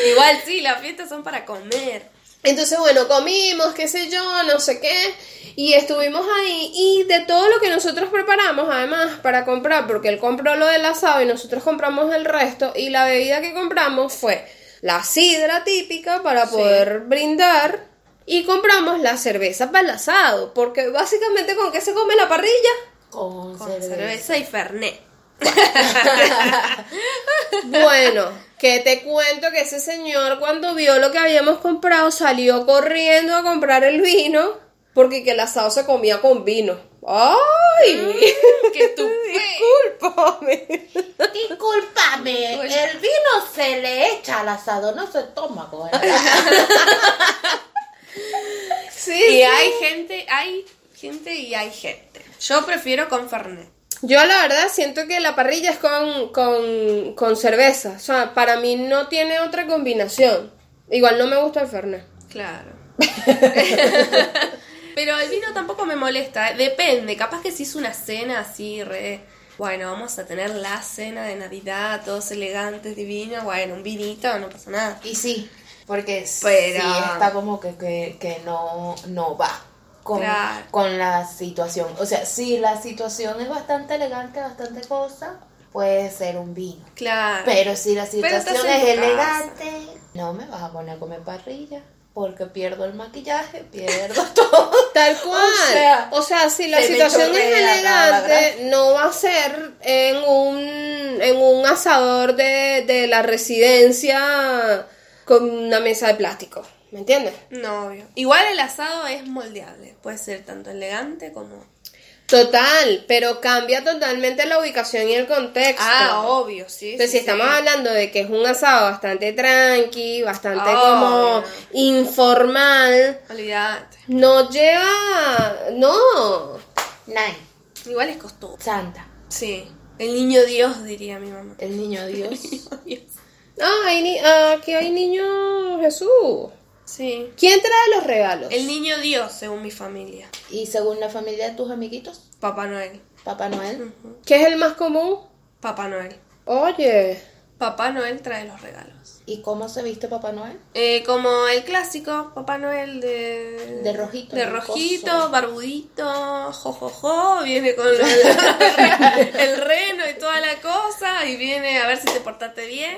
Igual sí, las fiestas son para comer. Entonces, bueno, comimos, qué sé yo, no sé qué, y estuvimos ahí, y de todo lo que nosotros preparamos, además, para comprar, porque él compró lo del asado y nosotros compramos el resto, y la bebida que compramos fue la sidra típica para poder brindar, y compramos la cerveza para el asado, porque básicamente con qué se come la parrilla. Con, Con cerveza. cerveza y fernet. Bueno, que te cuento que ese señor cuando vio lo que habíamos comprado salió corriendo a comprar el vino porque que el asado se comía con vino. ¡Ay! ¡Qué tú Discúlpame. Discúlpame, el vino se le echa al asado, no se toma con el Sí, Y sí. hay gente, hay gente y hay gente. Yo prefiero con fernet. Yo la verdad siento que la parrilla es con, con, con cerveza. O sea, para mí no tiene otra combinación. Igual no me gusta el Fernet. Claro. Pero el vino tampoco me molesta, ¿eh? depende, capaz que si es una cena así, re, bueno, vamos a tener la cena de Navidad, todos elegantes, divinos, bueno, un vinito, no pasa nada. Y sí, porque Pero- sí está como que, que, que no, no va con, Claro. con la situación. O sea, si la situación es bastante elegante, bastante cosa, puede ser un vino. Claro. Pero si la situación es casa. elegante, no me vas a poner a comer parrilla. Porque pierdo el maquillaje, pierdo todo. Tal cual. O sea, si la se me situación es la elegante, no va a ser en un, en un asador de, de la residencia con una mesa de plástico. ¿Me entiendes? No, obvio. Igual el asado es moldeable, puede ser tanto elegante como... Total, pero cambia totalmente la ubicación y el contexto. Ah, obvio, sí. Entonces, sí, si estamos sí. hablando de que es un asado bastante tranqui, bastante como informal, Olvídate. no lleva. No. Nine, Igual es costoso. Santa, Sí. El niño Dios, diría mi mamá. el niño Dios. Ah, hay ni- ah, aquí hay niño Jesús. Sí. ¿Quién trae los regalos? El niño Dios, según mi familia. y según la familia de tus amiguitos, Papá Noel. Papá Noel. ¿Qué es el más común? Papá Noel. Oye. Papá Noel trae los regalos. ¿Y cómo se viste Papá Noel? Eh, como el clásico, Papá Noel de... De rojito, De rojito, barbudito, jojojo, viene con el, el reno y toda la cosa, y viene a ver si te portaste bien.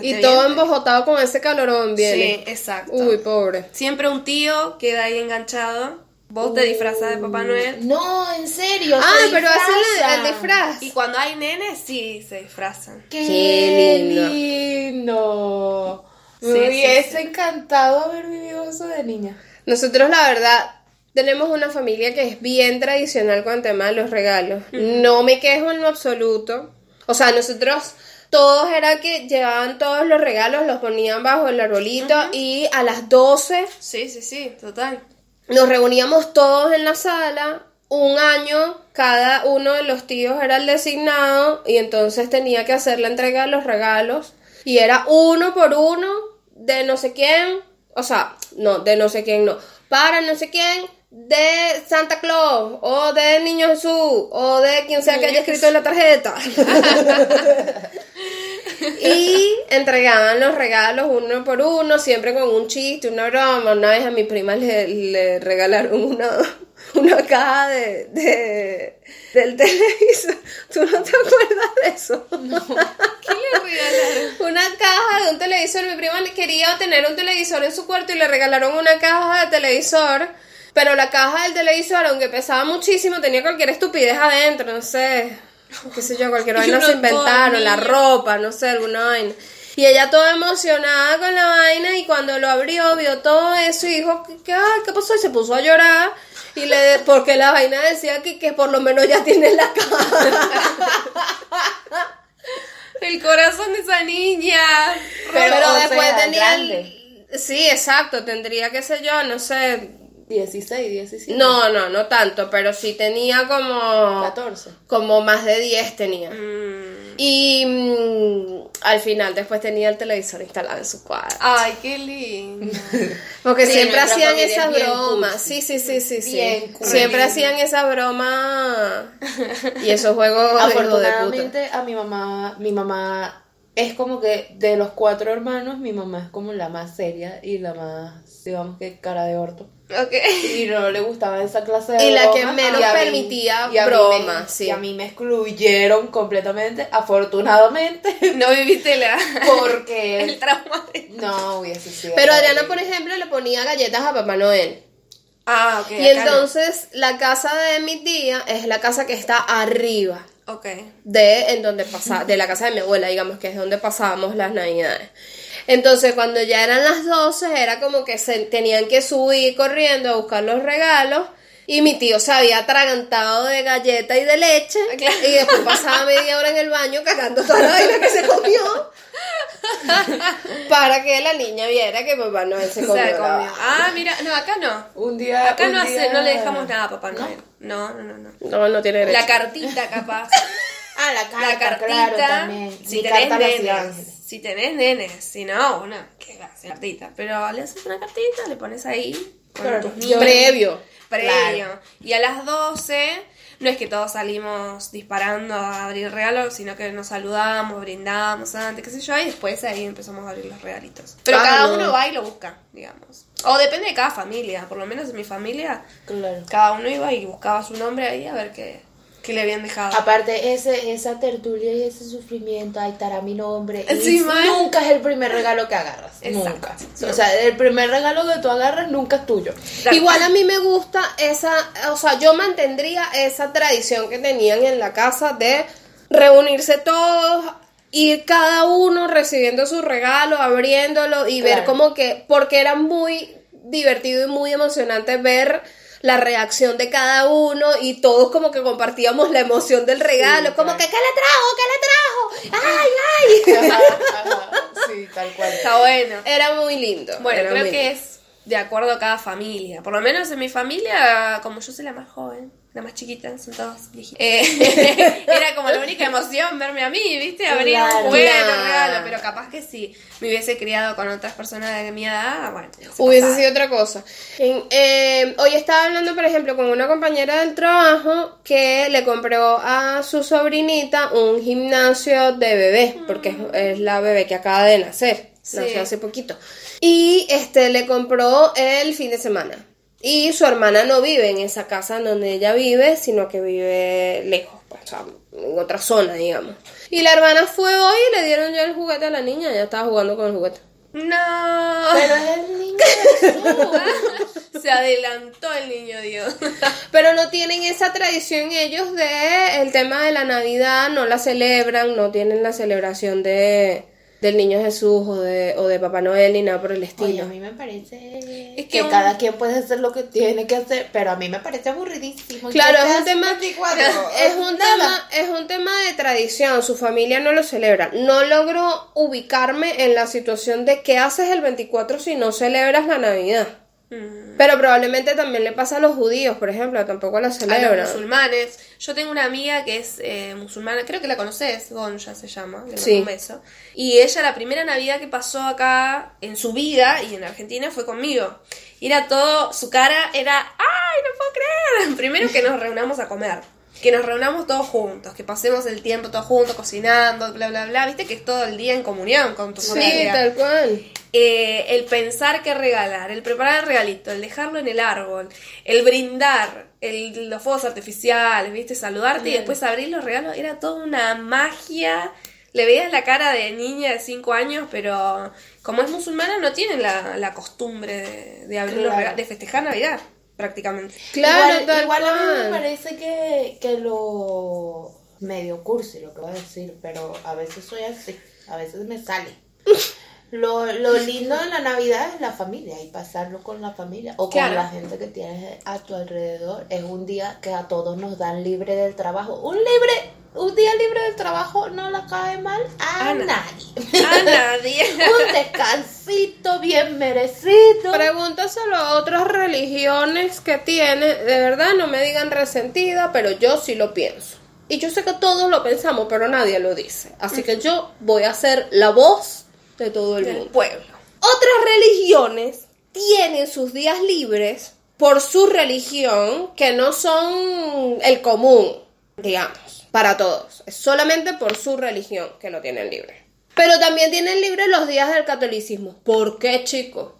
Y bien. todo embojotado con ese calorón viene. Sí, exacto. Uy, pobre. Siempre un tío queda ahí enganchado. Vos te disfrazas de Papá Noel. No, en serio. Ah, se pero hacen el, el disfraz. Y cuando hay nenes, sí, se disfrazan. ¡Qué, Qué lindo. lindo! Sí, Me sí, hubiese encantado haber vivido eso de niña. Nosotros, la verdad, tenemos una familia que es bien tradicional con el tema de los regalos. No me quejo en lo absoluto. O sea, nosotros todos era que llevaban todos los regalos, los ponían bajo el arbolito y a las 12 Sí, sí, sí, total. nos reuníamos todos en la sala. Un año, cada uno de los tíos era el designado y entonces tenía que hacer la entrega de los regalos. Y era uno por uno de no sé quién, o sea, no, de no sé quién no, para no sé quién, de Santa Claus, o de Niño Jesús, o de quien sea que haya escrito en la tarjeta. y entregaban los regalos uno por uno, siempre con un chiste, una broma. Una vez a mi prima le, le regalaron una, una caja de, de- del televisor. ¿Tú no te acuerdas de eso? ¿Qué le regalaron? Una caja de un televisor. Mi prima quería tener un televisor en su cuarto y le regalaron una caja de televisor. Pero la caja del televisor, aunque pesaba muchísimo, tenía cualquier estupidez adentro, no sé. qué sé yo, cualquier vaina se inventaron, la ropa, no sé, alguna vaina. Y ella toda emocionada con la vaina y cuando lo abrió vio todo eso y dijo, ¿qué, qué, ay, ¿qué pasó? Y se puso a llorar y le porque la vaina decía que, que por lo menos ya tiene la cara. El corazón de esa niña. Pero, después sea, tenía el-. Sí, exacto, tendría, qué sé yo, no sé. 16, 17. No, no, no tanto, pero sí tenía como... 14. Como más de 10 tenía. Mm. Y mm, al final después tenía el televisor instalado en su cuadro. Ay, qué lindo. Porque Sí, siempre hacían esas bromas. Sí, sí, sí, sí, sí. Bien cursi. Siempre hacían esa broma y esos juegos hijos de puta. Afortunadamente a mi mamá, mi mamá es como que de los cuatro hermanos, mi mamá es como la más seria y la más, digamos que cara de orto. Ok. Y no le gustaba esa clase de Y la que menos y mí- permitía y mí me- bromas, sí. Y a mí me excluyeron completamente, afortunadamente, No viviste la, porque el trauma de... no hubiese sido. Pero Adriana, por ejemplo, le ponía galletas a Papá Noel. Ah, ok. Y no. entonces la casa de mi tía es la casa que está arriba. Ok. de en donde pasa, de la casa de mi abuela, digamos que es donde pasábamos las navidades. Entonces, cuando ya eran las 12, era como que se tenían que subir corriendo a buscar los regalos. Y mi tío se había atragantado de galleta y de leche. Claro. Y después pasaba media hora en el baño cagando toda la vaina que se comió. para que la niña viera que Papá Noel se comió. Ah, mira, no, acá no. Un día. Acá un no, hace, no le dejamos nada a Papá Noel. No, no, no, no. no. No, no tiene derecho. La cartita, capaz. Ah, la carta, la cartita. claro, también. Si Mi tenés carta Si tenés nenes. Si no, bueno, ¿qué va cartita? Pero le haces una cartita, le pones ahí. Con Claro, tus niños. Previo. Previo. Claro. Y a las 12, no es que todos salimos disparando a abrir regalos, sino que nos saludamos, brindamos antes, qué sé yo, y después ahí empezamos a abrir los regalitos. Pero Ah, cada no. uno va y lo busca, digamos. O depende de cada familia, por lo menos en mi familia, Claro. cada uno iba y buscaba su nombre ahí a ver qué, qué le habían dejado. Aparte, ese, esa tertulia y ese sufrimiento, ahí estará mi nombre. Sí, nunca es el primer regalo que agarras. Exacto. Nunca. O sea, el primer regalo que tú agarras nunca es tuyo. Igual a mí me gusta esa, o sea, yo mantendría esa tradición que tenían en la casa de reunirse todos, ir cada uno recibiendo su regalo, abriéndolo y ver como que, porque era muy divertido y muy emocionante ver la reacción de cada uno y todos como que compartíamos la emoción del regalo, Sí, como claro. que ¿qué le trajo? ¿Qué le trajo? ¡Ay, ay! Ajá, ajá. Sí, tal cual. Está bueno. Era muy lindo. Bueno, era creo que lindo. es de acuerdo a cada familia. Por lo menos en mi familia, como yo soy la más joven, la más chiquita, son todos viejitos. Eh, era como la única emoción verme a mí, ¿viste? Claro. un un regalo. Pero capaz que si me hubiese criado con otras personas de mi edad, bueno. se Hubiese pasaba. sido otra cosa. En- eh, hoy estaba hablando, por ejemplo, con una compañera del trabajo que le compró a su sobrinita un gimnasio de bebé, porque es, es la bebé que acaba de nacer, Sí. nació hace poquito. Y este le compró el fin de semana. Y su hermana no vive en esa casa en donde ella vive, sino que vive lejos, pues, o sea, en otra zona, digamos. Y la hermana fue hoy y le dieron ya el juguete a la niña, ya estaba jugando con el juguete. No. Pero es el niño Jesús. Se adelantó el niño Dios. Pero no tienen esa tradición ellos de el tema de la Navidad, no la celebran, no tienen la celebración de del niño Jesús o de, o de Papá Noel ni nada por el Oye, estilo. a mí me parece Es que, que un- cada quien puede hacer lo que tiene que hacer, pero a mí me parece aburridísimo. Claro, ¿Qué es un tema 24? es un tema es un tema de tradición, su familia no lo celebra. No logro ubicarme en la situación de qué haces el 24 si no celebras la Navidad. Mm. Pero probablemente también le pasa a los judíos, por ejemplo, tampoco la a los musulmanes. Yo tengo una amiga que es eh, musulmana, creo que la conoces, Gonja se llama, le Sí. un beso. Y ella la primera Navidad que pasó acá en su vida y en Argentina fue conmigo. Y era todo, su cara era, ¡ay, no puedo creer! Primero que nos reunamos a comer. Que nos reunamos todos juntos, que pasemos el tiempo todos juntos cocinando, bla, bla, bla. Viste que es todo el día en comunión con tu Sí, familia. tal cual. Eh, el pensar qué regalar, el preparar el regalito, el dejarlo en el árbol, el brindar, el, los fuegos artificiales, ¿viste? Saludarte y después abrir los regalos, era toda una magia. Le veías la cara de niña de 5 años, pero como es musulmana no tienen la, la costumbre de, de abrir los regalos, de festejar Navidad, prácticamente. Claro, igual, igual a mí me parece que, que lo, medio cursi lo que voy a decir, pero a veces soy así, a veces me sale. Lo, lo lindo de la Navidad es la familia y pasarlo con la familia o Claro. con la gente que tienes a tu alrededor. Es un día que a todos nos dan libre del trabajo. Un libre, un día libre del trabajo no le cae mal a, A na- nadie. A nadie. un descansito bien merecido. Pregúntaselo a otras religiones que tiene. De verdad, no me digan resentida, pero yo sí lo pienso. Y yo sé que todos lo pensamos, pero nadie lo dice. Así que yo voy a ser la voz de todo el Del mundo. pueblo. Otras religiones tienen sus días libres por su religión, que no son el común, digamos, para todos. Es solamente por su religión que lo tienen libre. Pero también tienen libre los días del catolicismo. ¿Por qué, chico?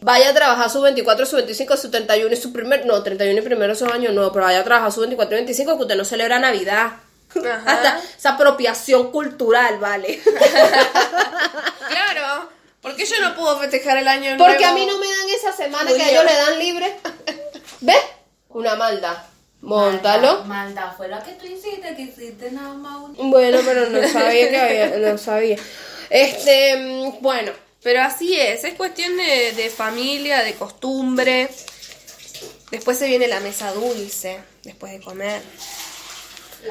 Vaya a trabajar su 24, su 25, su 31 y su primer... No, 31 y primero esos años no, pero vaya a trabajar su 24 y 25 que usted no celebra Navidad. Ajá. Hasta esa apropiación cultural, ¿vale? Claro. ¿Por qué yo no puedo festejar el año nuevo? Porque a mí no me dan esa semana que a ellos le dan libre. ¿Ves? Una maldad. Móntalo. Maldad fue la que tú hiciste, que hiciste nada más un... Bueno, pero no sabía que había, no sabía. Este, mm, bueno, Pero así es, es cuestión de, de familia, de costumbre. Después se viene la mesa dulce, después de comer.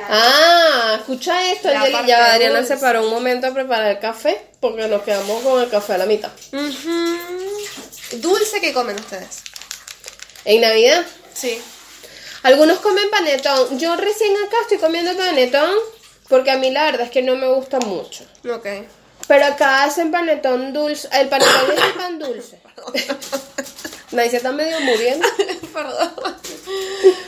Ah, escucha esto, La Angeli. parte Ya Adriana dulce. se paró un momento a preparar el café porque nos quedamos con el café a la mitad. ¿Dulce que comen ustedes? En Navidad, Sí. algunos comen panetón. Yo recién acá estoy comiendo panetón porque a mí la verdad es que no me gusta mucho. Ok. Pero acá hacen panetón dulce. El panetón es el pan dulce. Nadie se está medio muriendo. Perdón.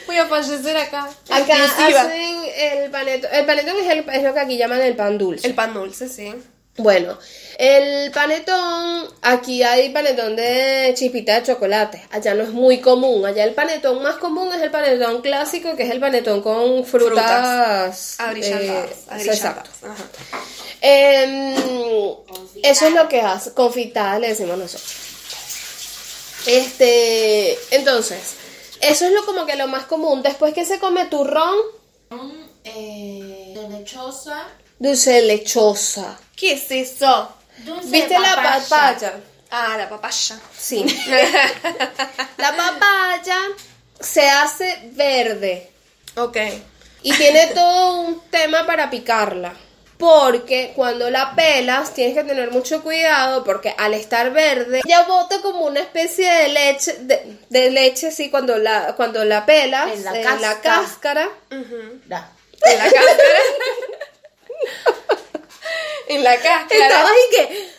Voy a fallecer acá. Acá Exclusiva. hacen el panetón. El panetón es, el- es lo que aquí llaman el pan dulce. El pan dulce, sí. Bueno, el panetón, aquí hay panetón de chispita de chocolate. Allá no es muy común. Allá el panetón más común es el panetón clásico, que es el panetón con frutas. Abrillantadas. eh, exacto. Ajá. Em, eso es lo que hace. Confitada le decimos nosotros. Este, entonces, eso es lo como que lo más común. Después que se come turrón, Eh, lechosa. dulce lechosa. ¿Qué es eso? Dulce ¿Viste la papaya? Ah, la papaya. Sí. La papaya se hace verde ok. y tiene todo un tema para picarla. Porque cuando la pelas tienes que tener mucho cuidado porque al estar verde ya bota como una especie de leche, de, de leche sí, cuando la, cuando la pelas En la en cáscara. la. En la cáscara. en la cáscara. Estaba ahí que...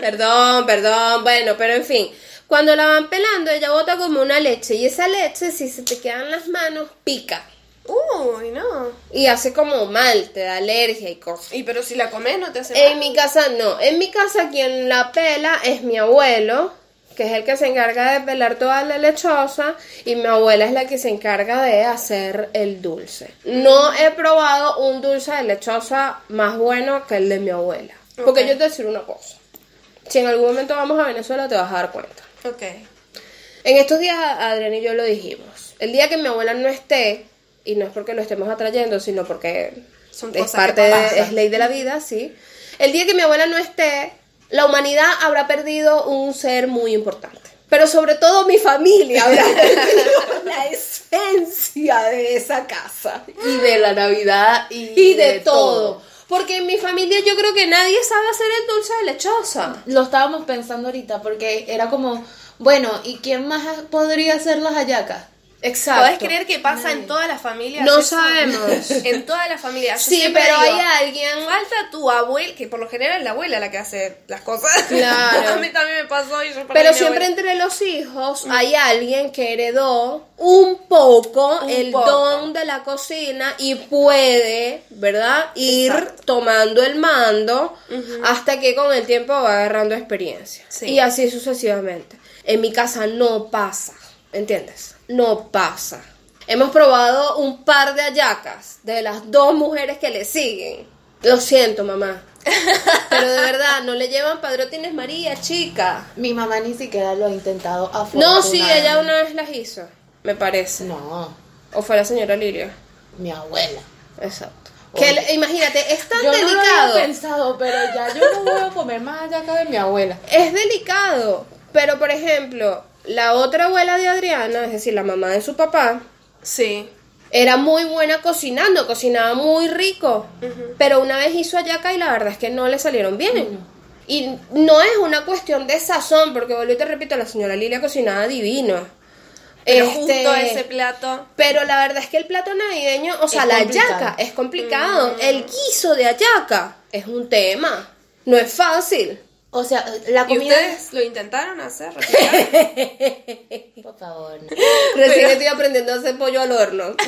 perdón, perdón, bueno, pero en fin. Cuando la van pelando, ella bota como una leche. Y esa leche, si se te quedan las manos, pica. Uy, no. Y hace como mal, te da alergia y cosas. Y pero si la comes no te hace En mal. mi casa no. En mi casa quien la pela es mi abuelo, que es el que se encarga de pelar toda la lechosa, y mi abuela es la que se encarga de hacer el dulce. No he probado un dulce de lechosa más bueno que el de mi abuela. Porque yo te voy a decir una cosa. Si en algún momento vamos a Venezuela te vas a dar cuenta. Ok. En estos días Adrián y yo lo dijimos. El día que mi abuela no esté, y no es porque lo estemos atrayendo, sino porque Son es parte de, es ley de la vida, sí. El día que mi abuela no esté, la humanidad habrá perdido un ser muy importante. Pero sobre todo mi familia habrá perdido la esencia de esa casa. Y de la Navidad y, Y de, todo. Porque en mi familia yo creo que nadie sabe hacer el dulce de lechosa. Lo estábamos pensando ahorita porque era como, bueno, ¿y quién más podría hacer las hallacas? Exacto. ¿Podés creer que pasa en todas las familias? No eso? sabemos. En todas las familias. Yo Sí, pero digo, hay alguien Falta tu abuela, que por lo general es la abuela la que hace las cosas. Claro. A mí también me pasó y yo Pero siempre abuela. entre los hijos hay alguien que heredó un poco Un el poco. don de la cocina y puede, ¿verdad? Ir Exacto. tomando el mando hasta que con el tiempo va agarrando experiencia. Sí. Y así sucesivamente. En mi casa no pasa, ¿entiendes? No pasa. Hemos probado un par de hallacas de las dos mujeres que le siguen. Lo siento, mamá. Pero de verdad, no le llevan padrotines María, chica. Mi mamá ni siquiera lo ha intentado a No, sí, ella una vez las hizo, me parece. No. ¿O fue la señora Lilia? Mi abuela. Exacto. Que le- imagínate, es tan Yo no lo delicado. había pensado, pero ya yo no voy a comer más hallaca de mi abuela. es delicado. Pero, por ejemplo, la otra abuela de Adriana, es decir, la mamá de su papá, Sí. era muy buena cocinando, cocinaba muy rico. Pero una vez hizo hallaca y la verdad es que no le salieron bien. Y no es una cuestión de sazón, porque vuelvo y te repito, la señora Lilia cocinaba divino. Pero Este, ese plato. Pero la verdad es que el plato navideño, o sea, la hallaca es complicado. El guiso de hallaca es un tema. No es fácil. O sea, la ¿Y comida. ustedes lo intentaron hacer? Por favor. no. Recién estoy aprendiendo a hacer pollo al horno.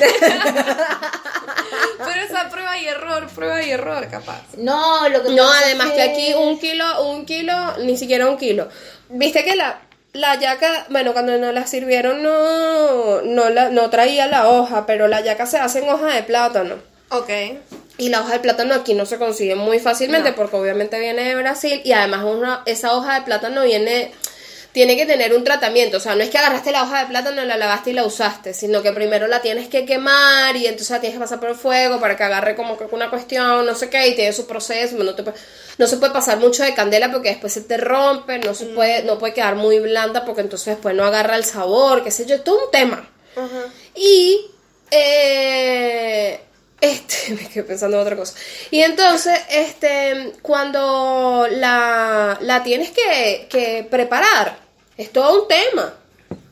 Pero esa prueba y error, prueba y error, capaz. No, lo que No, es además que aquí un kilo, un kilo, ni siquiera un kilo. Viste que la, la yaca, bueno, cuando nos la sirvieron no, no, la, no traía la hoja, pero la yaca se hace en hoja de plátano. Ok. Y la hoja de plátano aquí no se consigue muy fácilmente No. porque obviamente viene de Brasil y además una- esa hoja de plátano viene, tiene que tener un tratamiento. O sea, no es que agarraste la hoja de plátano, la lavaste y la usaste, sino que primero la tienes que quemar y entonces la tienes que pasar por el fuego para que agarre como que una cuestión, no sé qué, y tiene su proceso. No, te puede- no se puede pasar mucho de candela porque después se te rompe, no se puede, no puede quedar muy blanda porque entonces después no agarra el sabor, qué sé yo, es todo un tema. Y eh, este, me quedé pensando en otra cosa. Y entonces, este, cuando la, la tienes que, que preparar, es todo un tema.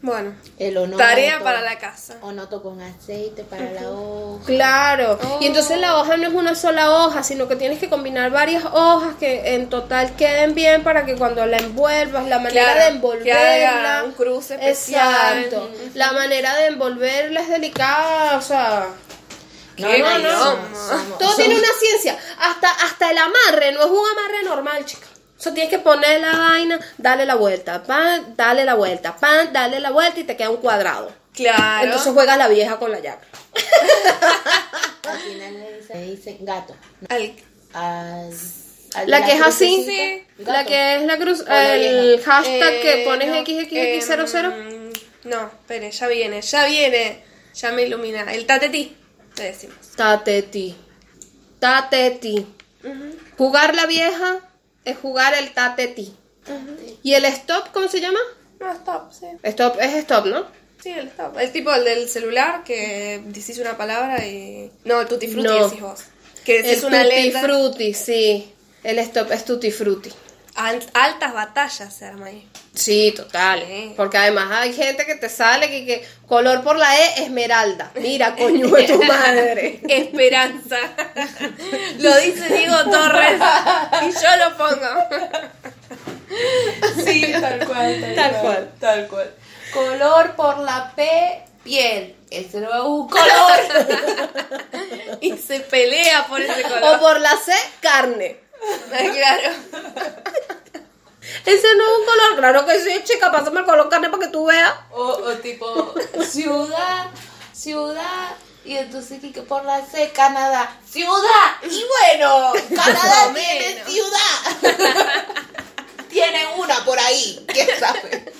Bueno. El onoto. Tarea para la casa. Onoto con aceite para la hoja. Claro. Oh. Y entonces la hoja no es una sola hoja, sino que tienes que combinar varias hojas que en total queden bien para que cuando la envuelvas, la manera Claro, de que envolverla. haga un cruce especial. Exacto. La manera de envolverla es delicada, o sea. No, Qué no, no. quilombo. somos- Todo somos- tiene una ciencia. Hasta, hasta el amarre, no es un amarre normal, chica. O sea, tienes que poner la vaina, darle la vuelta, pan, darle la vuelta, pan, darle la vuelta y te queda un cuadrado. Claro. Entonces juega la vieja con la yaca. Al final le dicen, le dicen gato. Al- Al- al La que es así, la que es la cruz, la el hashtag Eh, que pones no, XXX00. em, no, espere, ya viene, ya viene. Ya me ilumina. El tatetí, le decimos. Tateti. Tateti. Jugar la vieja es jugar el tateti. ¿Y el stop cómo se llama? No, stop, sí. Stop es stop, ¿no? Sí, el stop. El tipo el del celular que decís una palabra y. No, el tutti frutti No. decís vos. Que El tutti frutti, sí. El stop es tutti frutti. Al- altas batallas se arma ahí. Sí, total. Sí. Porque además hay gente que te sale que, que color por la E, esmeralda. Mira, coño de tu madre. Esperanza. lo dice Diego Torres y yo lo pongo. Sí, tal cual. Tal cual. Tal cual. Color por la P, piel. Ese no es un color. y se pelea por ese O color. por la C, carne. claro. Ese no es un color. Claro que sí, chica. Pásame el color carne para que tú veas. O, o tipo ciudad, ciudad. Y entonces que por la C, Canadá. ¡Ciudad! Y bueno, Canadá tiene ciudad. tiene una por ahí. ¿Quién sabe?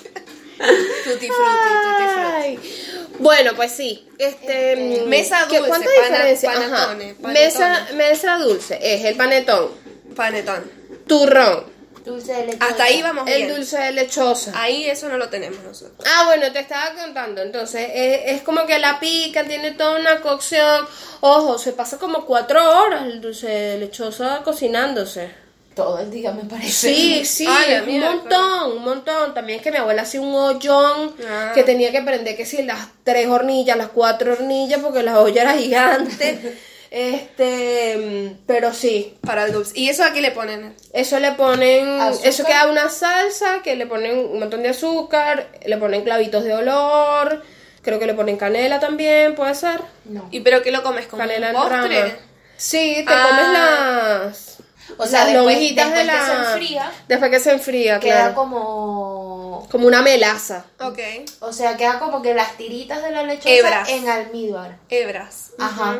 Tutti frutti, tutti frutti. Bueno, pues sí. Este, mm, Mesa ¿qué- dulce, ¿Cuánta diferencia? Panetone. Mesa, mesa dulce es el panetón, Panetón. turrón, Dulce de leche. Hasta ahí vamos el bien. dulce de lechosa. Ahí eso no lo tenemos nosotros. Ah, bueno, te estaba contando. Entonces, es como que la pica, tiene toda una cocción. Ojo, se pasa como cuatro horas el dulce de lechosa cocinándose. Todo el día me parece. Sí, sí, un mierda. montón, un montón. También es que mi abuela hacía un hoyón Ah. que tenía que prender que si las tres hornillas, las cuatro hornillas, porque la olla era gigante. este, pero sí, Para el dulce. ¿Y eso a qué le ponen? eso le ponen, ¿Azúcar? eso queda una salsa que le ponen un montón de azúcar, le ponen clavitos de olor, creo que le ponen canela también, puede ser. No. ¿Y pero qué lo comes como Canela un en postre? rama. Sí, te Ah. comes las O sea, las después- lonjitas de después que la se enfría, después que se enfría, Queda claro. como. como una melaza. Ok. O sea, queda como que las tiritas de la lechosa Hebras. en almíbar. Hebras. Ajá.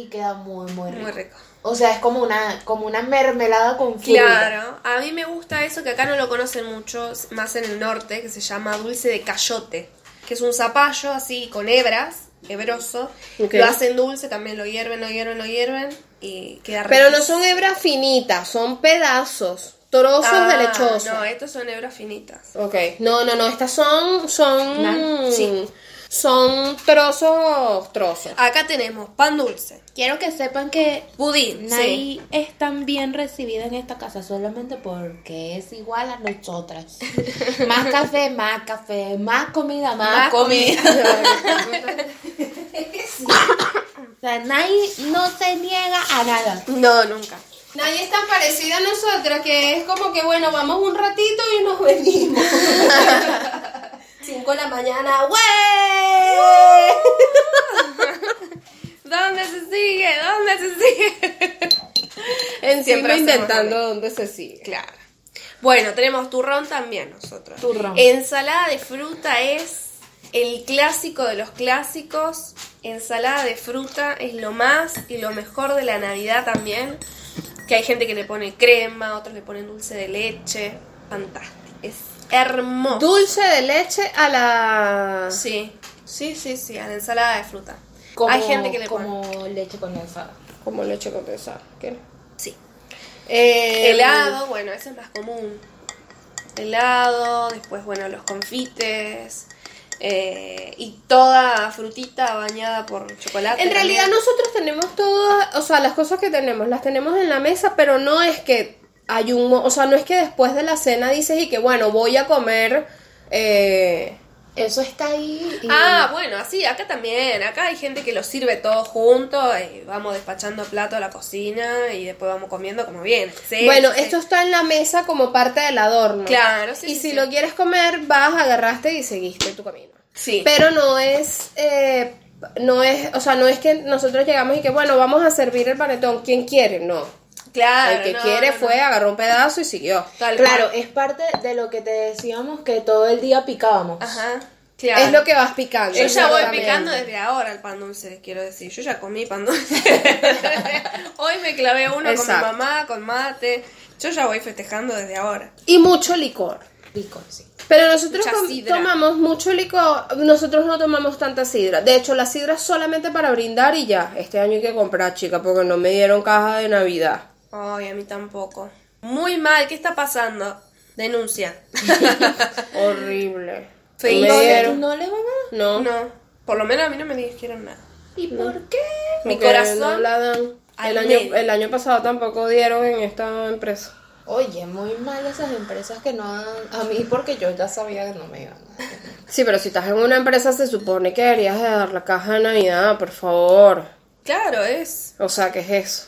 Y queda muy, muy rico. Muy rico. O sea, es como una, como una mermelada con fruta. Claro, a mí me gusta eso que acá no lo conocen mucho, más en el norte, que se llama dulce de cayote, que es un zapallo así con hebras hebroso. Lo hacen dulce, también lo hierven, lo hierven, lo hierven y queda Pero no son hebras finitas, son pedazos, trozos de Ah, lechoso. No, estos son hebras finitas. Ok. No, no, no, estas son, son, Nah, sí. Son trozos, trozos. Acá tenemos pan dulce, Quiero que sepan que budín, sí. Nay es tan bien recibida en esta casa solamente porque es igual a nosotras. más café, más café, más comida, más, Más comida. comida. o sea, Nay no se niega a nada. No, nunca. Nadie es tan parecida a nosotras que es como que, bueno, vamos un ratito y nos venimos. Cinco de la mañana, ¡wey! ¿Dónde se sigue? ¿Dónde se sigue? Encima Siempre intentando dónde se sigue. Claro. Bueno, tenemos turrón también nosotros. Turrón. Ensalada de fruta es el clásico de los clásicos. Ensalada de fruta es lo más y lo mejor de la Navidad también. Que hay gente que le pone crema, otros le ponen dulce de leche. Fantástico. Es hermoso. Dulce de leche a la... Sí, sí, sí, sí, a la ensalada de fruta. Como, hay gente que le pone. como leche condensada. Como leche condensada. ¿Qué? Sí. Eh, Helado, bueno, ese es más común. Helado, después, bueno, los confites. eh, y toda frutita bañada por chocolate. En realidad también. nosotros tenemos todas, o sea, las cosas que tenemos, las tenemos en la mesa, pero no es que hay un, o sea, no es que después de la cena dices y que bueno, voy a comer, eh, Eso está ahí. y- Ah, bueno, así, acá también. Acá hay gente que lo sirve todo junto y vamos despachando plato a la cocina y después vamos comiendo como. Sí, bueno, sí. esto está en la mesa como parte del adorno. Claro, sí, Y sí, si lo quieres comer, vas, agarraste y seguiste tu camino. Sí. Pero no es, eh, no es, o sea, no es que nosotros llegamos y que bueno, vamos a servir el panetón, ¿quién quiere? No. Claro. el que no, quiere no, no. fue, agarró un pedazo y siguió. Tal Claro, cual. es parte de lo que te decíamos que todo el día picábamos. Ajá. Claro. Es lo que vas picando. Yo ya voy picando desde ahora el pan dulce, quiero decir. Yo ya comí pan dulce. Hoy me clavé uno con mi mamá, con mate. Yo ya voy festejando desde ahora. Y mucho licor. Licor, sí. Pero nosotros tomamos mucho licor, nosotros no tomamos tanta sidra. De hecho, la sidra es solamente para brindar y ya. Este año hay que comprar, chica, porque no me dieron caja de Navidad. Ay, a mí tampoco. Muy mal, ¿qué está pasando? Denuncia. Horrible. Feísimo. ¿No, le- dieron- no le van a No. No, por lo menos a mí no me dijeron nada. ¿Y por qué? Mi porque corazón no la dan. El año, medio. el año pasado tampoco dieron en esta empresa. Oye, muy mal esas empresas que no han... A mí porque yo ya sabía que no me iban a... Sí, pero si estás en una empresa se supone que deberías de dar la caja de Navidad, por favor. Claro, es. O sea, ¿qué es eso?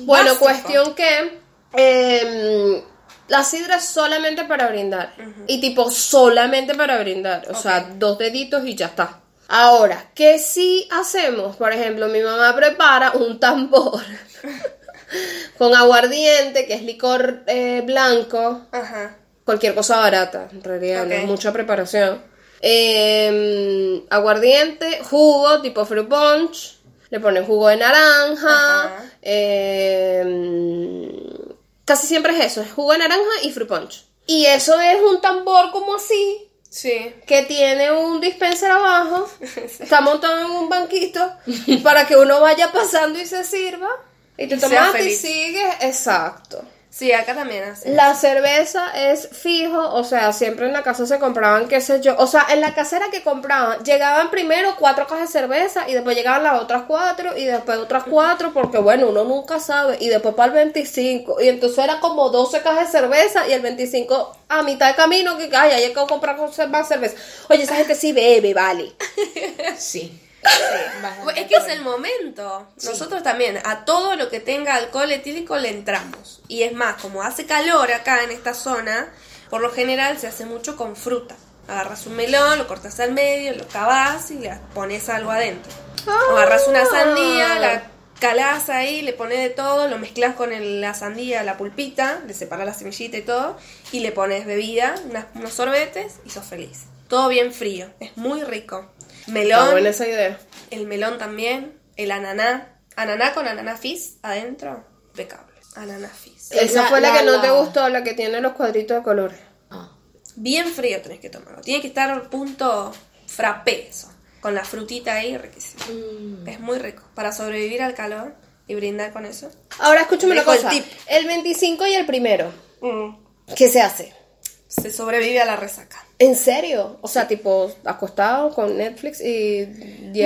Bueno, Básico. cuestión que em, la sidra es solamente para brindar. Y tipo, solamente para brindar. O sea, dos deditos y ya está. Ahora, ¿qué sí hacemos? Por ejemplo, mi mamá prepara un tambor con aguardiente, que es licor eh, blanco, Ajá. cualquier cosa barata, en realidad, no Ok. es mucha preparación. Em, aguardiente, jugo tipo fruit punch, le ponen jugo de naranja, em, casi siempre es eso, es jugo de naranja y fruit punch. Y eso es un tambor como así, Sí. que tiene un dispenser abajo, está montado en un banquito para que uno vaya pasando y se sirva. Y te tomas y sigues, exacto. Sí, acá también hacen. La cerveza es fijo, o sea, siempre en la casa se compraban, qué sé yo, o sea, en la casera que compraban, llegaban primero cuatro cajas de cerveza y después llegaban las otras cuatro y después otras cuatro, porque bueno, uno nunca sabe, y después para el 25, y entonces era como 12 cajas de cerveza y el 25 a mitad de camino que, ay, hay que comprar más cerveza. Oye, esa gente sí bebe, vale. Sí. Es que es el momento. Nosotros también, a todo lo que tenga alcohol etílico le entramos. Y es más, como hace calor acá en esta zona, por lo general se hace mucho con fruta. Agarras un melón, lo cortas al medio, lo cavas y le pones algo adentro. O agarras una sandía, la calás ahí, le pones de todo, lo mezclas con el- la sandía, la pulpita, le separas la semillita y todo, y le pones bebida, unas- unos sorbetes y sos feliz. Todo bien frío, es muy rico. Melón, Está buena esa idea. el melón también, el ananá, ananá con ananá fizz adentro, impecable. Ananá fizz. Esa La- fue la, la- que no te gustó, la que tiene los cuadritos de colores. Ah. Bien frío tenés que tomarlo. Tiene que estar al punto frappé eso. con la frutita ahí, riquísimo. Mm. Es muy rico. Para sobrevivir al calor y brindar con eso. Ahora escúchame una el cosa. tip. El 25 y el primero. Mm. ¿Qué se hace? Se sobrevive a la resaca. ¿En serio? O sea, tipo acostado con Netflix y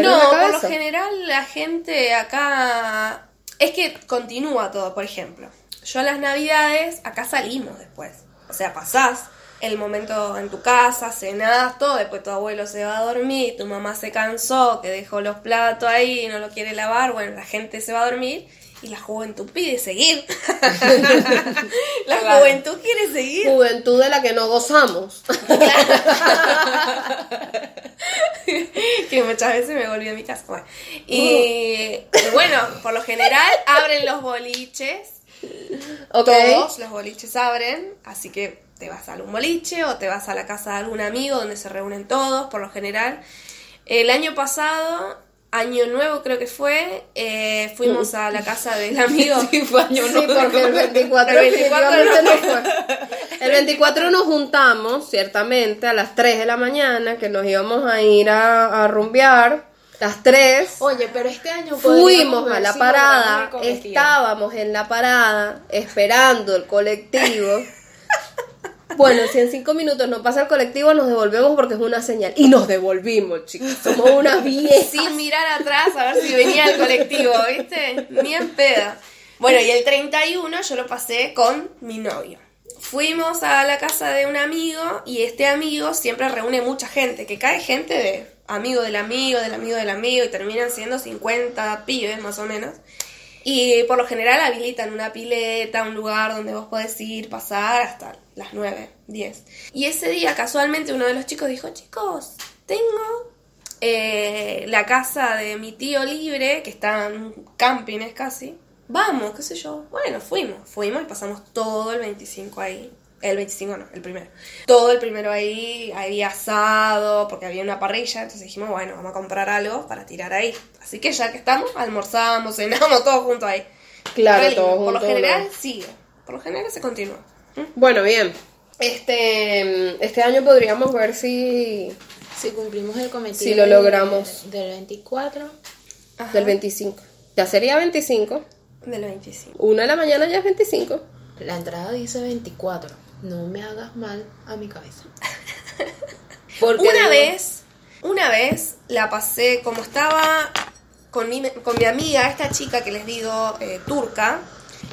no, por lo general la gente acá... Es que continúa todo, por ejemplo. Yo a las navidades, acá salimos después. O sea, pasás el momento en tu casa, cenás, todo, después tu abuelo se va a dormir, tu mamá se cansó, que dejó los platos ahí y no lo quiere lavar, bueno, la gente se va a dormir y la juventud pide seguir. la Claro. juventud quiere seguir. Juventud de la que no gozamos. que muchas veces me volví a mi casa. Bueno, y, bueno, por lo general abren los boliches, ¿Ok? todos los boliches abren, así que te vas a algún boliche o te vas a la casa de algún amigo donde se reúnen todos, por lo general. El año pasado, año nuevo creo que fue, eh, fuimos a la casa del amigo. Sí, fue año Sí, nuevo. porque el 24, El 24 definitivamente no no fue. El 24 nos juntamos, ciertamente, a las 3 de la mañana, que nos íbamos a ir a, a rumbear. Las 3. Oye, pero este año Fuimos a la parada, estábamos en la parada esperando el colectivo. Bueno, si en cinco minutos no pasa el colectivo, nos devolvemos porque es una señal. Y nos devolvimos, chicos. Somos unas viejas. Sin mirar atrás a ver si venía el colectivo, ¿viste? Ni en peda. Bueno, y el 31 yo lo pasé con mi novio. Fuimos a la casa de un amigo y este amigo siempre reúne mucha gente, que cae gente de amigo del amigo, del amigo del amigo y terminan siendo 50 pibes más o menos. Y por lo general habilitan una pileta, un lugar donde vos podés ir, pasar hasta las 9, 10. Y ese día casualmente uno de los chicos dijo, chicos, tengo eh, la casa de mi tío libre, que está en un camping es casi. Vamos, qué sé yo. Bueno, fuimos, fuimos y pasamos todo el 25 ahí. El 25 no, el primero. Todo el primero ahí, ahí asado, porque había una parrilla, entonces dijimos, bueno, vamos a comprar algo para tirar ahí. Así que ya que estamos, almorzamos, cenamos, todos juntos ahí. Claro, todos Por lo general ¿no? sigue, por lo general se continúa. Bueno, bien. Este, este año podríamos ver si Si cumplimos el cometido. Si lo del- logramos. Del 24. Ajá. del 25. Ya sería 25. Del 25. Una de la mañana ya es 25. La entrada dice 24. No me hagas mal a mi cabeza. Porque Una digo, vez, una vez la pasé como estaba con mi, con mi amiga, esta chica que les digo, eh, turca.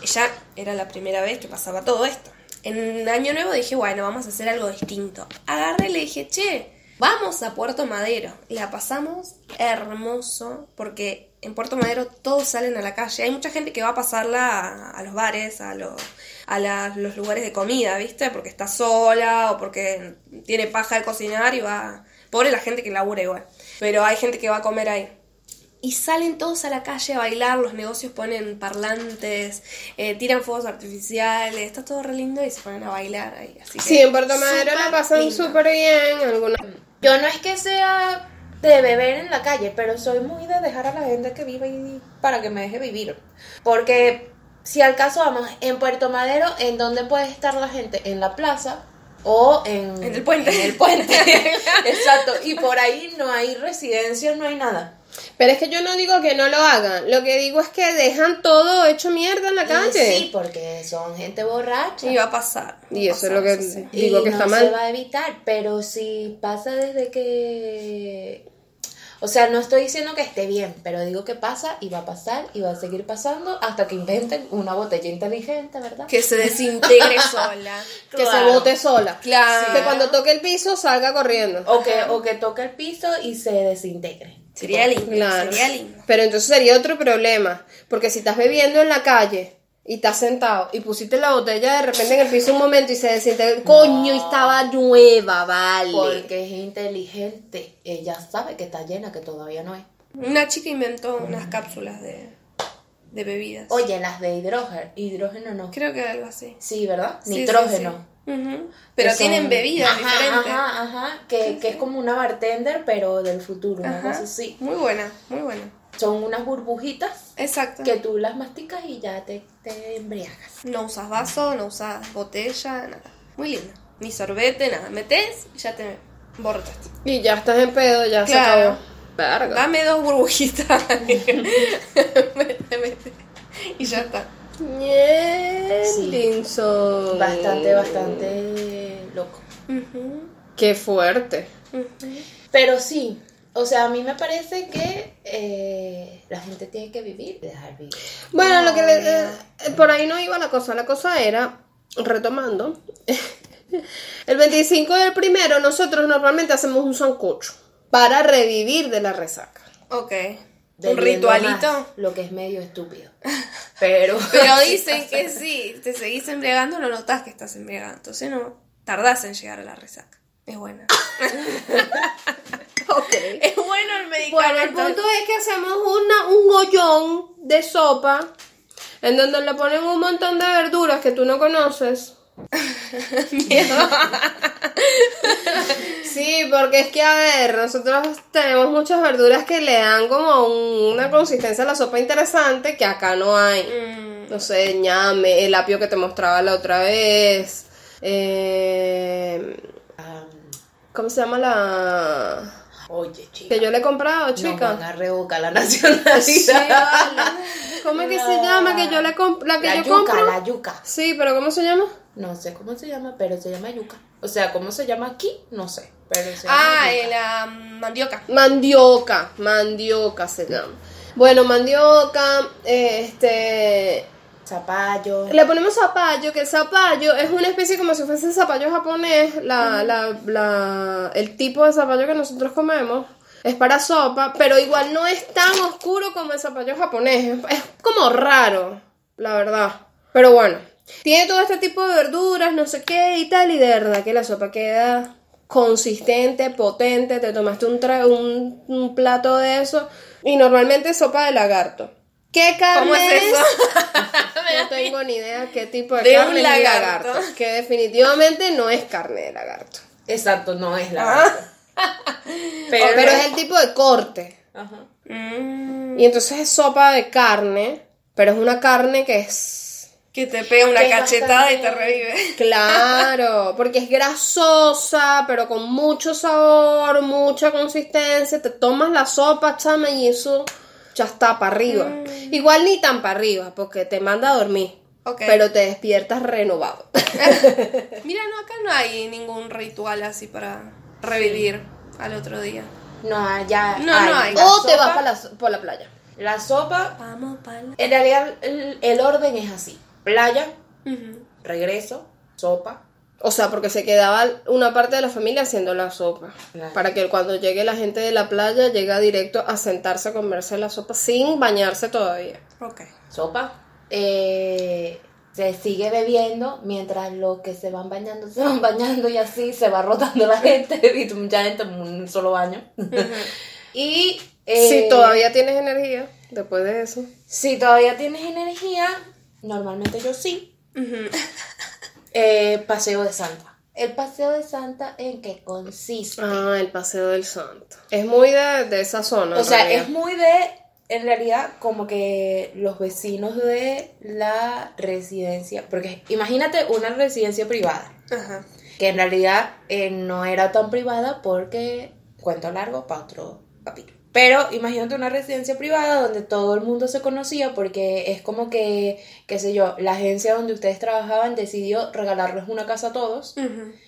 Ella era la primera vez que pasaba todo esto. En Año Nuevo dije, bueno, vamos a hacer algo distinto. Agarré le dije, che, vamos a Puerto Madero. La pasamos hermoso porque en Puerto Madero todos salen a la calle. Hay mucha gente que va a pasarla a, los bares, a, los a los lugares de comida, ¿viste? Porque está sola o porque tiene paja de cocinar y va... Pobre la gente que labura igual. Pero hay gente que va a comer ahí. Y salen todos a la calle a bailar, los negocios ponen parlantes, eh, tiran fuegos artificiales, está todo re lindo y se ponen a bailar ahí. Así que Sí, en Puerto Madero la pasan súper bien. Alguna... Yo no es que sea de beber en la calle, pero soy muy de dejar a la gente que vive y para que me deje vivir. Porque si al caso vamos, en Puerto Madero, ¿en dónde puede estar la gente? En la plaza o en, En el puente. En el puente. Exacto. Y por ahí no hay residencia, no hay nada. Pero es que yo no digo que no lo hagan. Lo que digo es que dejan todo hecho mierda en la calle. Sí, porque son gente borracha. Y va a pasar. Y eso es lo que sí. digo y que no está se mal. va a evitar, pero si pasa desde que... O sea, no estoy diciendo que esté bien, pero digo que pasa y va a pasar y va a seguir pasando hasta que inventen una botella inteligente, ¿verdad? Que se desintegre sola. Que se bote sola. Claro. Que cuando toque el piso salga corriendo. O que, o que toque el piso y se desintegre. Sería lindo, Claro. sería lindo. Pero entonces sería otro problema. Porque si estás bebiendo en la calle y estás sentado y pusiste la botella de repente en el piso un momento y se desintegró. Coño, y estaba nueva, vale. Porque es inteligente. Ella sabe que está llena, que todavía no es. Una chica inventó unas cápsulas de, de bebidas. Oye, las de hidrógeno. Hidrógeno no. Creo que algo así. Sí, ¿verdad? Sí, sí, Nitrógeno. Pero Que son- tienen bebidas Ajá, diferentes. Ajá, ajá, que, que es como una bartender, pero del futuro, una Ajá. cosa así. Muy buena, muy buena. Son unas burbujitas Exacto. que tú las masticas y ya te, te embriagas. No usas vaso, no usas botella, nada. Muy lindo. Ni sorbete, nada. Metes y ya te borraste. Y ya estás en pedo, ya se acabó. Verga. Dame dos burbujitas. Mete, mete. y ya está. Bastante, bastante loco. Qué fuerte. Pero sí, o sea, a mí me parece que eh, la gente tiene que vivir, dejar vivir. Bueno, lo que le- eh, por ahí no iba la cosa. La cosa era, retomando, el 25 del primero nosotros normalmente hacemos un sancocho para revivir de la resaca. Ok. Un ritualito. más, lo que es medio estúpido. Pero, Pero dicen que sí, te seguís embriagando, no notas que estás embriagando. Entonces no tardás en llegar a la resaca. Es buena. Ok. Es bueno el medicamento. Bueno, el punto es que hacemos una, un hoyón de sopa en donde le ponen un montón de verduras que tú no conoces. Sí, porque es que, a ver, nosotros tenemos muchas verduras que le dan como un- una consistencia a la sopa interesante que acá no hay. Mm, No sé, ñame, el apio que te mostraba la otra vez. eh, Am, ¿Cómo se llama la...? Oye, chica. Que yo le he comprado, Nos chica. van a revocar la nacionalidad. Sí, vale. ¿Cómo es que se llama? Que yo le compro. La que La yo yuca, compro. la yuca. Sí, pero ¿cómo se llama? No sé cómo se llama, pero se llama yuca. O sea, ¿cómo se llama aquí? No sé. Pero se llama Ah, yuca. la mandioca. Mandioca. Mandioca se llama. Bueno, mandioca, este. Zapallo. Le ponemos zapallo, que el zapallo es una especie como si fuese zapallo japonés, la, la, la, el tipo de zapallo que nosotros comemos. Es para sopa, pero igual no es tan oscuro como el zapallo japonés. Es, como raro, la verdad. Pero bueno, tiene todo este tipo de verduras, no sé qué y tal, y de verdad que la sopa queda consistente, potente. Te tomaste un, tra- un, un plato de eso, y normalmente es sopa de lagarto. ¿Qué carne ¿Cómo es eso? no tengo ni idea qué tipo de, De un carne es el lagarto. lagarto. Que definitivamente no es carne de lagarto. Exacto, no es la. Pero, pero es el tipo de corte. Ajá. Mm, Y entonces es sopa de carne, pero es una carne que es... que te pega una es cachetada y te revive. Claro, porque es grasosa, pero con mucho sabor, mucha consistencia. Te tomas la sopa, chama, y eso ya está para arriba. Igual ni tan para arriba, porque te manda a dormir. Pero te despiertas renovado. Mira, no, acá no hay ningún ritual así para revivir al otro día. No, ya. No, no hay. La o te vas para la, por la playa. La sopa, Vamos pa'l... en realidad el, el orden es así: playa, regreso, sopa. O sea, porque se quedaba una parte de la familia haciendo la sopa. Claro. Para que cuando llegue la gente de la playa, llega directo a sentarse a comerse la sopa sin bañarse todavía. Ok. sopa. eh, se sigue bebiendo mientras los que se van bañando se van bañando y así se va rotando la gente y mucha gente en un solo baño. y eh, si todavía tienes energía después de eso. si todavía tienes energía, normalmente yo sí. Eh, paseo de Santa. El paseo de Santa en qué consiste. Ah, el paseo del santo. Es muy de, de esa zona. O sea, realidad. es muy de, en realidad, como que los vecinos de la residencia, porque imagínate una residencia privada, Ajá. que en realidad eh, no era tan privada porque, cuento largo, para otro capítulo. Pero imagínate una residencia privada donde todo el mundo se conocía porque es como que, qué sé yo, la agencia donde ustedes trabajaban decidió regalarles una casa a todos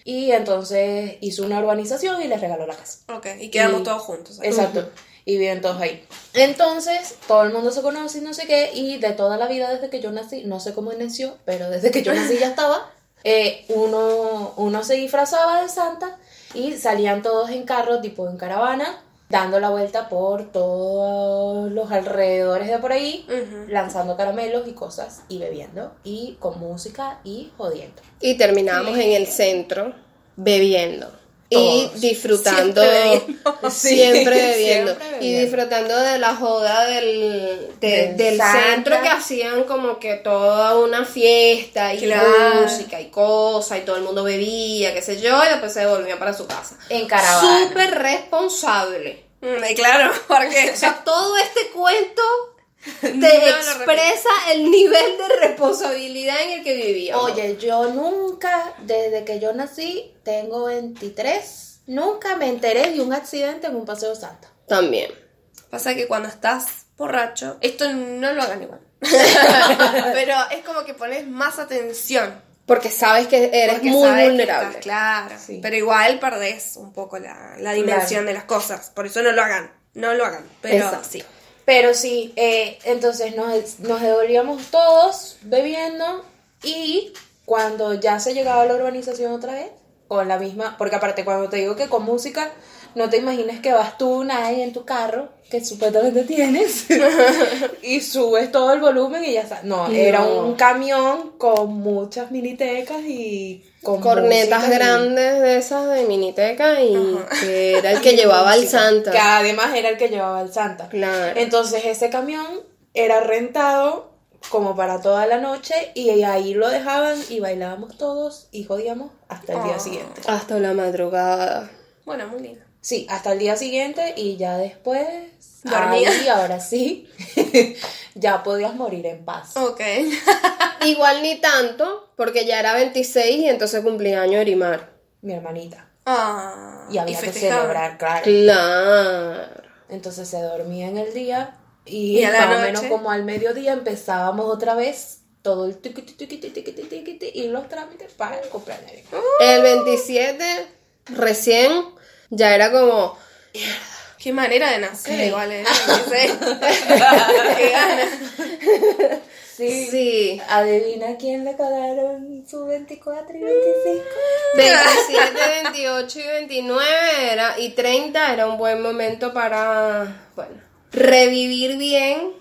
y entonces hizo una urbanización y les regaló la casa. Ok, y quedamos Y- todos juntos. ahí. Exacto. Y viven todos ahí. Entonces, todo el mundo se conoce y no sé qué. Y de toda la vida desde que yo nací, no sé cómo nació, pero desde que yo nací ya estaba. eh, uno, uno se disfrazaba de Santa y salían todos en carro, tipo en caravana, dando la vuelta por todos los alrededores de por ahí, lanzando caramelos y cosas y bebiendo y con música y jodiendo. Y terminamos en el centro bebiendo. Y disfrutando. Siempre bebiendo. Siempre Sí, bebiendo. siempre Y disfrutando de la joda del, de- Del centro que hacían como que toda una fiesta y Claro. música y cosas y todo el mundo bebía, qué sé yo, y después se volvía para su casa. En caravana. Súper responsable. Mm, y claro, porque O sea, todo este cuento te No expresa el nivel de responsabilidad en el que vivíamos. Oye, yo nunca, desde que yo nací, tengo 23, nunca me enteré de un accidente en un paseo Santa. También. Pasa que cuando estás borracho, esto no lo hagan igual. Pero es como que pones más atención. Porque sabes que eres porque muy vulnerable. estás- claro. Sí. Pero igual perdés un poco la, la dimensión de las cosas. Por eso no lo hagan. No lo hagan. Pero Exacto. sí. Pero sí, eh, entonces nos, nos devolvíamos todos bebiendo y cuando ya se llegaba a la urbanización otra vez, con la misma, porque aparte cuando te digo que con música, no te imagines que vas tú, nadie en tu carro, que supuestamente tienes, y subes todo el volumen y ya está. No, era un camión con muchas minitecas y con Cornetas y- grandes de esas de miniteca y Ajá. que era el que llevaba al Santa. Que además era el que llevaba el Santa. Claro. Entonces ese camión era rentado como para toda la noche y ahí lo dejaban y bailábamos todos y jodíamos hasta el día Ah. siguiente. Hasta la madrugada. Bueno, muy lindo. Sí, hasta el día siguiente y ya después, Dormía. ahí, ahora sí, ya podías morir en paz. Ok. Igual ni tanto, porque ya era 26 y entonces cumpleaños Erimar. Mi hermanita. Ah, Y había que celebrar, claro. Claro. Entonces se dormía en el día y, ¿Y a la más o menos como al mediodía empezábamos otra vez todo el tiqui, tiqui, tiqui, tiqui, tiqui, tiqui, tiqui, y los trámites para el cumpleaños. El 27, recién, ya era como. Qué manera de nacer, Ok. igual, ¿eh? Qué ganas. Sí. Sí. Adivina quién le cagaron su 24 y 25. 27, 28 y 29 era, y 30 era un buen momento para, bueno, revivir bien,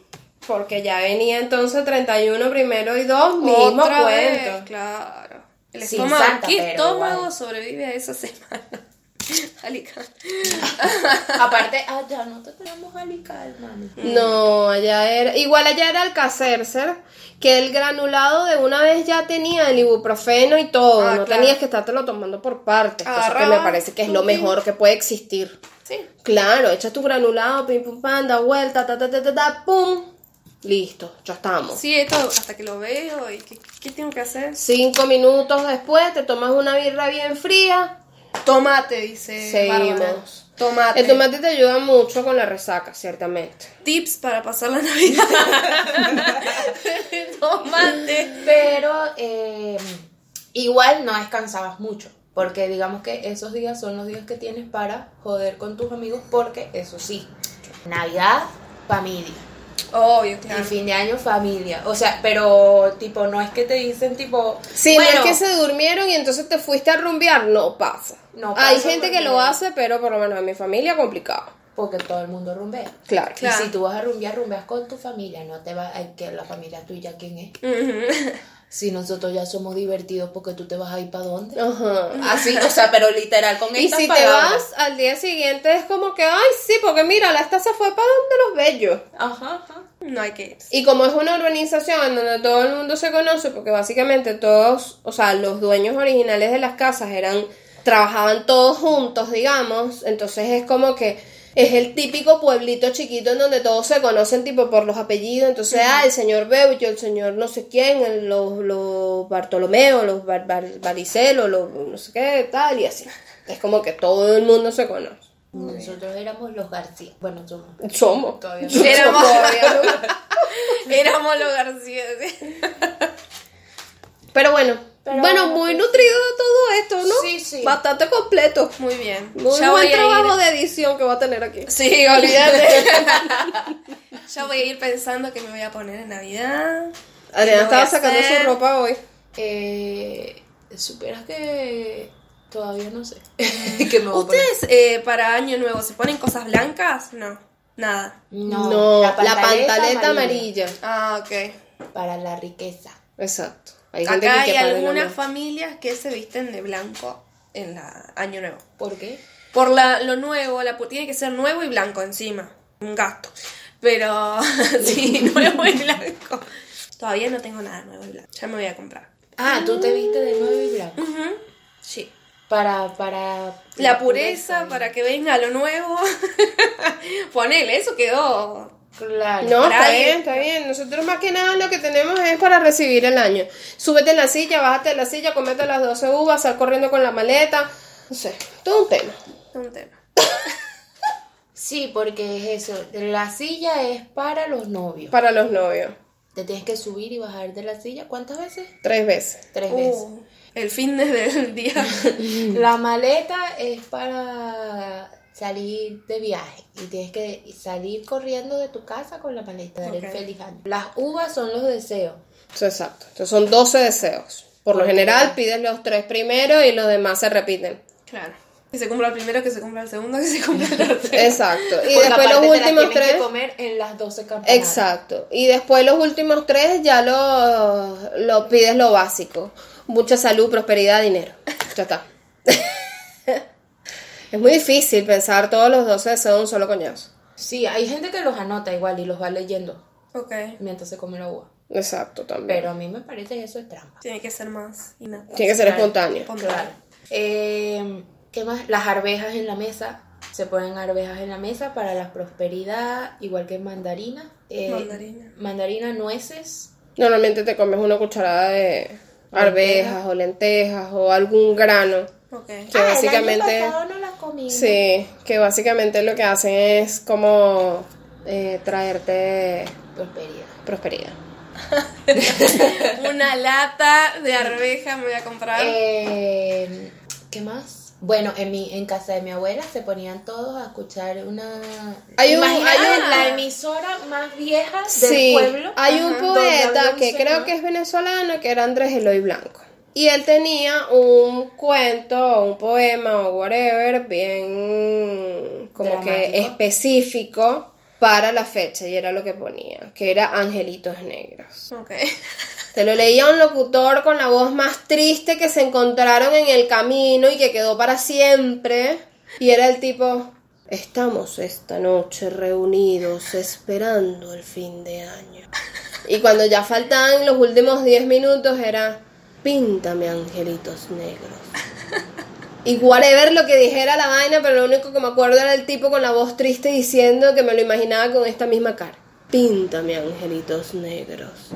porque ya venía entonces 31 primero y 2, mismo cuento. vez, claro. El Sin estómago, Santa, ¿qué estómago sobrevive a esa semana? Alican. Aparte, allá no te tenemos alical, mami. No, allá era, igual allá era el Cacercer, que el granulado de una vez ya tenía el ibuprofeno y todo, Ah, no claro. tenías que estártelo tomando por partes, cosa que me parece que es lo mejor que puede existir. Sí. Claro, echas tu granulado, pim pum pam, da vuelta, ta ta ta ta, ta, pum. Listo, ya estamos. Sí, esto hasta que lo veo y ¿qué, qué tengo que hacer? Cinco minutos después te tomas una birra bien fría. Tomate, dice Seguimos. Bárbara. Tomate. El tomate te ayuda mucho con la resaca, ciertamente. Tips para pasar la Navidad. tomate. Pero eh, igual no descansabas mucho. Porque digamos que esos días son los días que tienes para joder con tus amigos. Porque eso sí, Navidad, familia. Obvio, Y claro. fin de año, familia. O sea, pero tipo, no es que te dicen tipo. Si bueno, no es que se durmieron y entonces te fuiste a rumbear, no pasa. No Hay pasa gente que lo hace, pero por lo menos en mi familia complicado. Porque todo el mundo rumbea. Claro. Claro. Y si tú vas a rumbear, rumbeas con tu familia. No te vas que la familia tuya, ¿quién es? Ujú. Si nosotros ya somos divertidos, porque tú te vas a ir para dónde? Ajá. Así, o sea, pero literal, con Y estas si te palabras. vas al día siguiente es como que, ay, sí, porque mira, la esta se fue para donde los bellos. Ajá, ajá. No hay que ir. Y como es una urbanización en donde todo el mundo se conoce, porque básicamente todos, o sea, los dueños originales de las casas eran, trabajaban todos juntos, digamos, entonces es como que es el típico pueblito chiquito en donde todos se conocen tipo por los apellidos, entonces, ah, el señor Beucho, el señor no sé quién, el- los, los Bartolomeo, los Bar, Bar- Baricelo, los no sé qué, tal, y así. Es como que todo el mundo se conoce. Nosotros éramos los García. Bueno, somos. Somos. Todavía no. Éramos, Todavía no. éramos los García. ¿sí? Pero bueno, Pero bueno, muy nutrido de todo esto, ¿no? Sí, sí. Bastante completo. Muy bien. Muy ya buen voy trabajo ir. de edición que va a tener aquí. Sí, olvídate. ya voy a ir pensando que me voy a poner en Navidad. Adriana ¿Qué voy estaba sacando hacer? su ropa hoy. Eh, supieras que todavía no sé. ¿Qué me voy a poner? ¿Ustedes eh, para Año Nuevo se ponen cosas blancas? No, nada. No, la pantaleta, amarilla. Ah, ok. Para la riqueza. Exacto. Hay gente Acá que hay algunas familias que se visten de blanco en la Año Nuevo. ¿Por qué? Por la, lo nuevo, la, tiene que ser nuevo y blanco encima. Un gasto. Pero sí, nuevo y blanco. Todavía no tengo nada nuevo y blanco. Ya me voy a comprar. Ah, tú te viste de nuevo y blanco. Sí. Para, para. La pureza para que venga lo nuevo. Ponele, eso quedó. Claro. No, está bien, está bien. Nosotros más que nada lo que tenemos es para recibir el año. Súbete en la silla, bájate de la silla, comete las 12 uvas, sal corriendo con la maleta. No sé, todo un tema. Un tema. Sí, porque es eso. La silla es para los novios. Para los novios. Te tienes que subir y bajar de la silla. ¿Cuántas veces? Tres veces. Tres veces. Uh, el fin del día. La maleta es para salir de viaje y tienes que salir corriendo de tu casa con la maleta, dar el Ok. feliz año. Las uvas son los deseos. Eso, exacto. Entonces son 12 deseos. Por lo general pides los tres primeros y los demás se repiten. Claro. Que se cumpla el primero, que se cumpla el segundo, que se cumpla el tercero. Exacto. Y después los últimos tienes tres. que comer en las 12 campanadas. Exacto. Y después los últimos tres ya lo, lo pides lo básico. Mucha salud, prosperidad, dinero. Ya está. es muy difícil pensar todos los 12 deseos de un solo coñazo. Sí, hay gente que los anota igual y los va leyendo Ok. mientras se come la uva. Exacto, también. Pero a mí me parece que eso es trampa. Tiene que ser más innato. Tiene que ser espontáneo. Claro. Eh, ¿Qué más? Las arvejas en la mesa. Se ponen arvejas en la mesa para la prosperidad, igual que mandarina. Eh, Mandarina. Mandarina, nueces. Normalmente te comes una cucharada de arvejas o lentejas o algún grano. Ok. Que Ah, básicamente. El año pasado no las comí. Sí, que básicamente lo que hacen es como eh, traerte Prosperidad. prosperidad. Una lata de arveja me voy a comprar. Eh, ¿Qué más? Bueno, en mi en casa de mi abuela se ponían todos a escuchar una... Hay un- hay un- la emisora más vieja del Sí, pueblo. hay un Ajá, poeta que creo que es venezolano que era Andrés Eloy Blanco. Y él tenía un cuento o un poema o whatever bien como que específico para la fecha y era lo que ponía, que era Angelitos Negros. Ok. Te lo leía un locutor con la voz más triste que se encontraron en el camino y que quedó para siempre. Y era el tipo, estamos esta noche reunidos esperando el fin de año. Y cuando ya faltaban los últimos 10 minutos era, píntame angelitos negros. Y whatever lo que dijera la vaina, pero lo único que me acuerdo era el tipo con la voz triste diciendo que me lo imaginaba con esta misma cara. Píntame angelitos negros.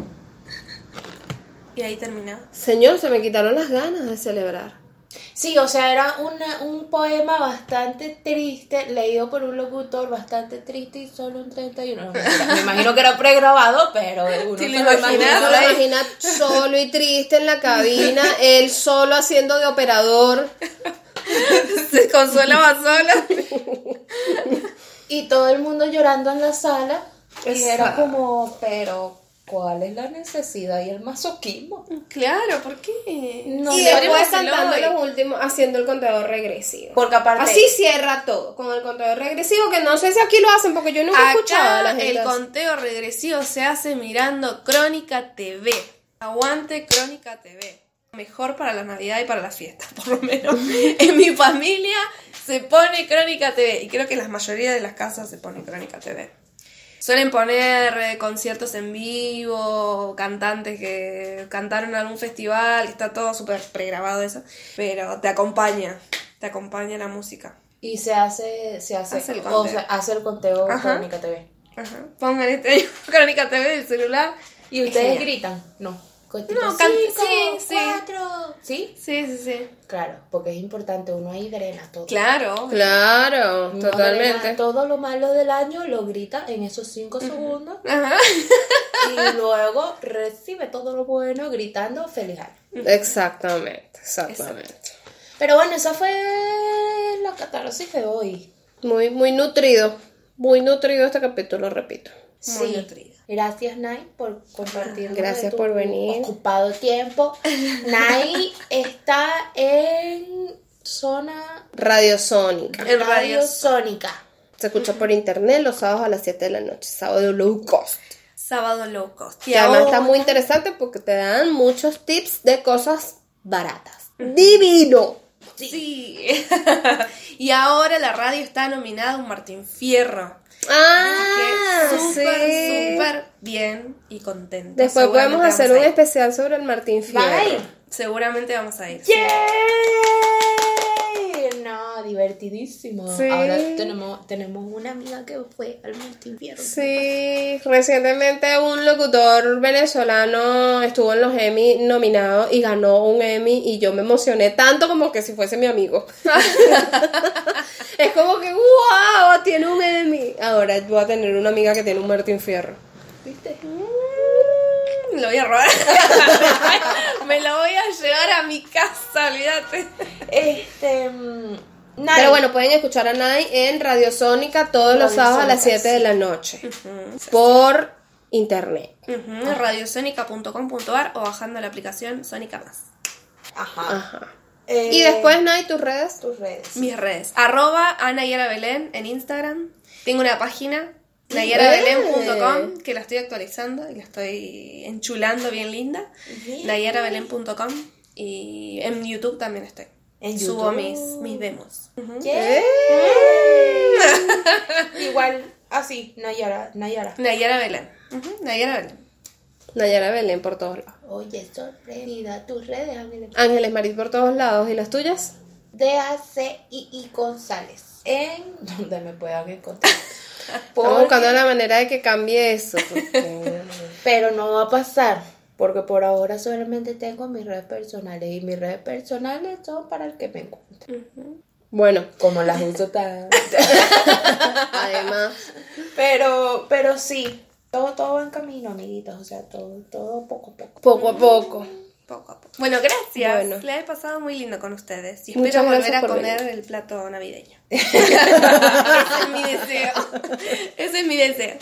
Y ahí termina. Señor, se me quitaron las ganas de celebrar. Sí, o sea, era una- un poema bastante triste, leído por un locutor bastante triste y solo un 31. No, mentira, me imagino que era pregrabado, pero uno ¿Te se lo lo imaginas? imagina. Uno lo imagina solo y triste en la cabina, él solo haciendo de operador. Se consolaba solo. Y todo el mundo llorando en la sala. Y era como, pero, ¿cuál es la necesidad y el masoquismo? Claro, ¿por qué? No, y después cantando hoy. los últimos, haciendo el contador regresivo. Porque aparte. Así cierra todo, con el contador regresivo, que no sé si aquí lo hacen, porque yo nunca he escuchado a la Acá gente. el así. conteo regresivo se hace mirando Crónica TV. Aguante Crónica TV. Mejor para la Navidad y para la fiesta, por lo menos. en mi familia se pone Crónica TV. Y creo que en la mayoría de las casas se pone Crónica TV. Suelen poner eh, conciertos en vivo, cantantes que cantaron en algún festival, está todo súper pregrabado eso. Pero te acompaña, te acompaña la música. Y se hace, se hace, Hace el o conteo. sea, hace el conteo Ajá. Crónica TV. Ajá. Pongan este Crónica TV del celular. ¿Y ustedes gritan? No. Tipo, No, can- cinco, sí, cuatro. ¿Sí? Sí, sí, sí. Claro, porque es importante, uno ahí drena todo. Claro. Claro, Uno totalmente. drena todo lo malo del año lo grita en esos cinco segundos Ajá. y luego recibe todo lo bueno gritando feliz año. Exactamente, exactamente. Pero bueno, esa fue la catarsis de hoy. Muy, muy nutrido. Muy nutrido este capítulo, repito. Muy Sí. nutrida. Gracias, Nay, por compartir. Gracias por venir. Ocupado tiempo. Nay está en zona Radio Sónica. En Radio Radio Sónica. Se escucha por internet los sábados a las 7 de la noche. Sábado low cost. Sábado low cost. Y además está muy interesante porque te dan muchos tips de cosas baratas. ¡Divino! Sí. y ahora la radio está nominada a un Martín Fierro. ¡Ah! Súper, sí. súper bien y contento. Después podemos hacer un especial sobre el Martín Fierro. ¿Van a ir? Seguramente vamos a ir. ¡Yay! No, divertidísimo. Sí. Ahora tenemos, tenemos una amiga que fue al Fierro. Sí, recientemente un locutor venezolano estuvo en los Emmy nominado y ganó un Emmy y yo me emocioné tanto como que si fuese mi amigo. es como que, wow, tiene un Emmy Ahora voy a tener una amiga que tiene un Martín Fierro. ¿Viste? Me lo voy a robar. Me lo voy a llevar a mi casa, olvídate. Este. Nai. Pero bueno, pueden escuchar a Nai en Radio Sónica todos los Radio sábados a las Sónica, 7 de la noche. Por internet. Ujú, Radiosonica.com.ar o bajando la aplicación Sónica Más. Ajá. Ajá. Eh, Y después, Nai, tus redes. tus redes. Mis redes. Arroba Belén en Instagram. Tengo una página, nayarabelén.com, que la estoy actualizando y la estoy enchulando bien linda. Nayarabelén.com y en YouTube también estoy. En Subo mis, mis demos. Yeah. Igual, así, Nayara, Nayara. Nayara Belén. Nayara Belén. Nayara Belén por todos lados. Oye, sorprendida, tus redes, Ángeles. Ángeles Marit por todos lados. ¿Y las tuyas? D-A-C-I-I González. En donde me puedan encontrar. Estamos Porque- buscando la manera de que cambie eso. porque- Pero no va a pasar. Porque por ahora solamente tengo mis redes personales. Y mis redes personales son para el que me encuentre. Bueno, Como las uso tan. además, pero, pero sí. Todo, todo va en camino, amiguitos. O sea, todo, todo poco a poco. poco a poco. Poco a poco. Bueno, gracias. Bueno. La he pasado muy lindo con ustedes. Y Muchas espero volver a comer venir. el plato navideño. Ese es mi deseo. Ese es mi deseo.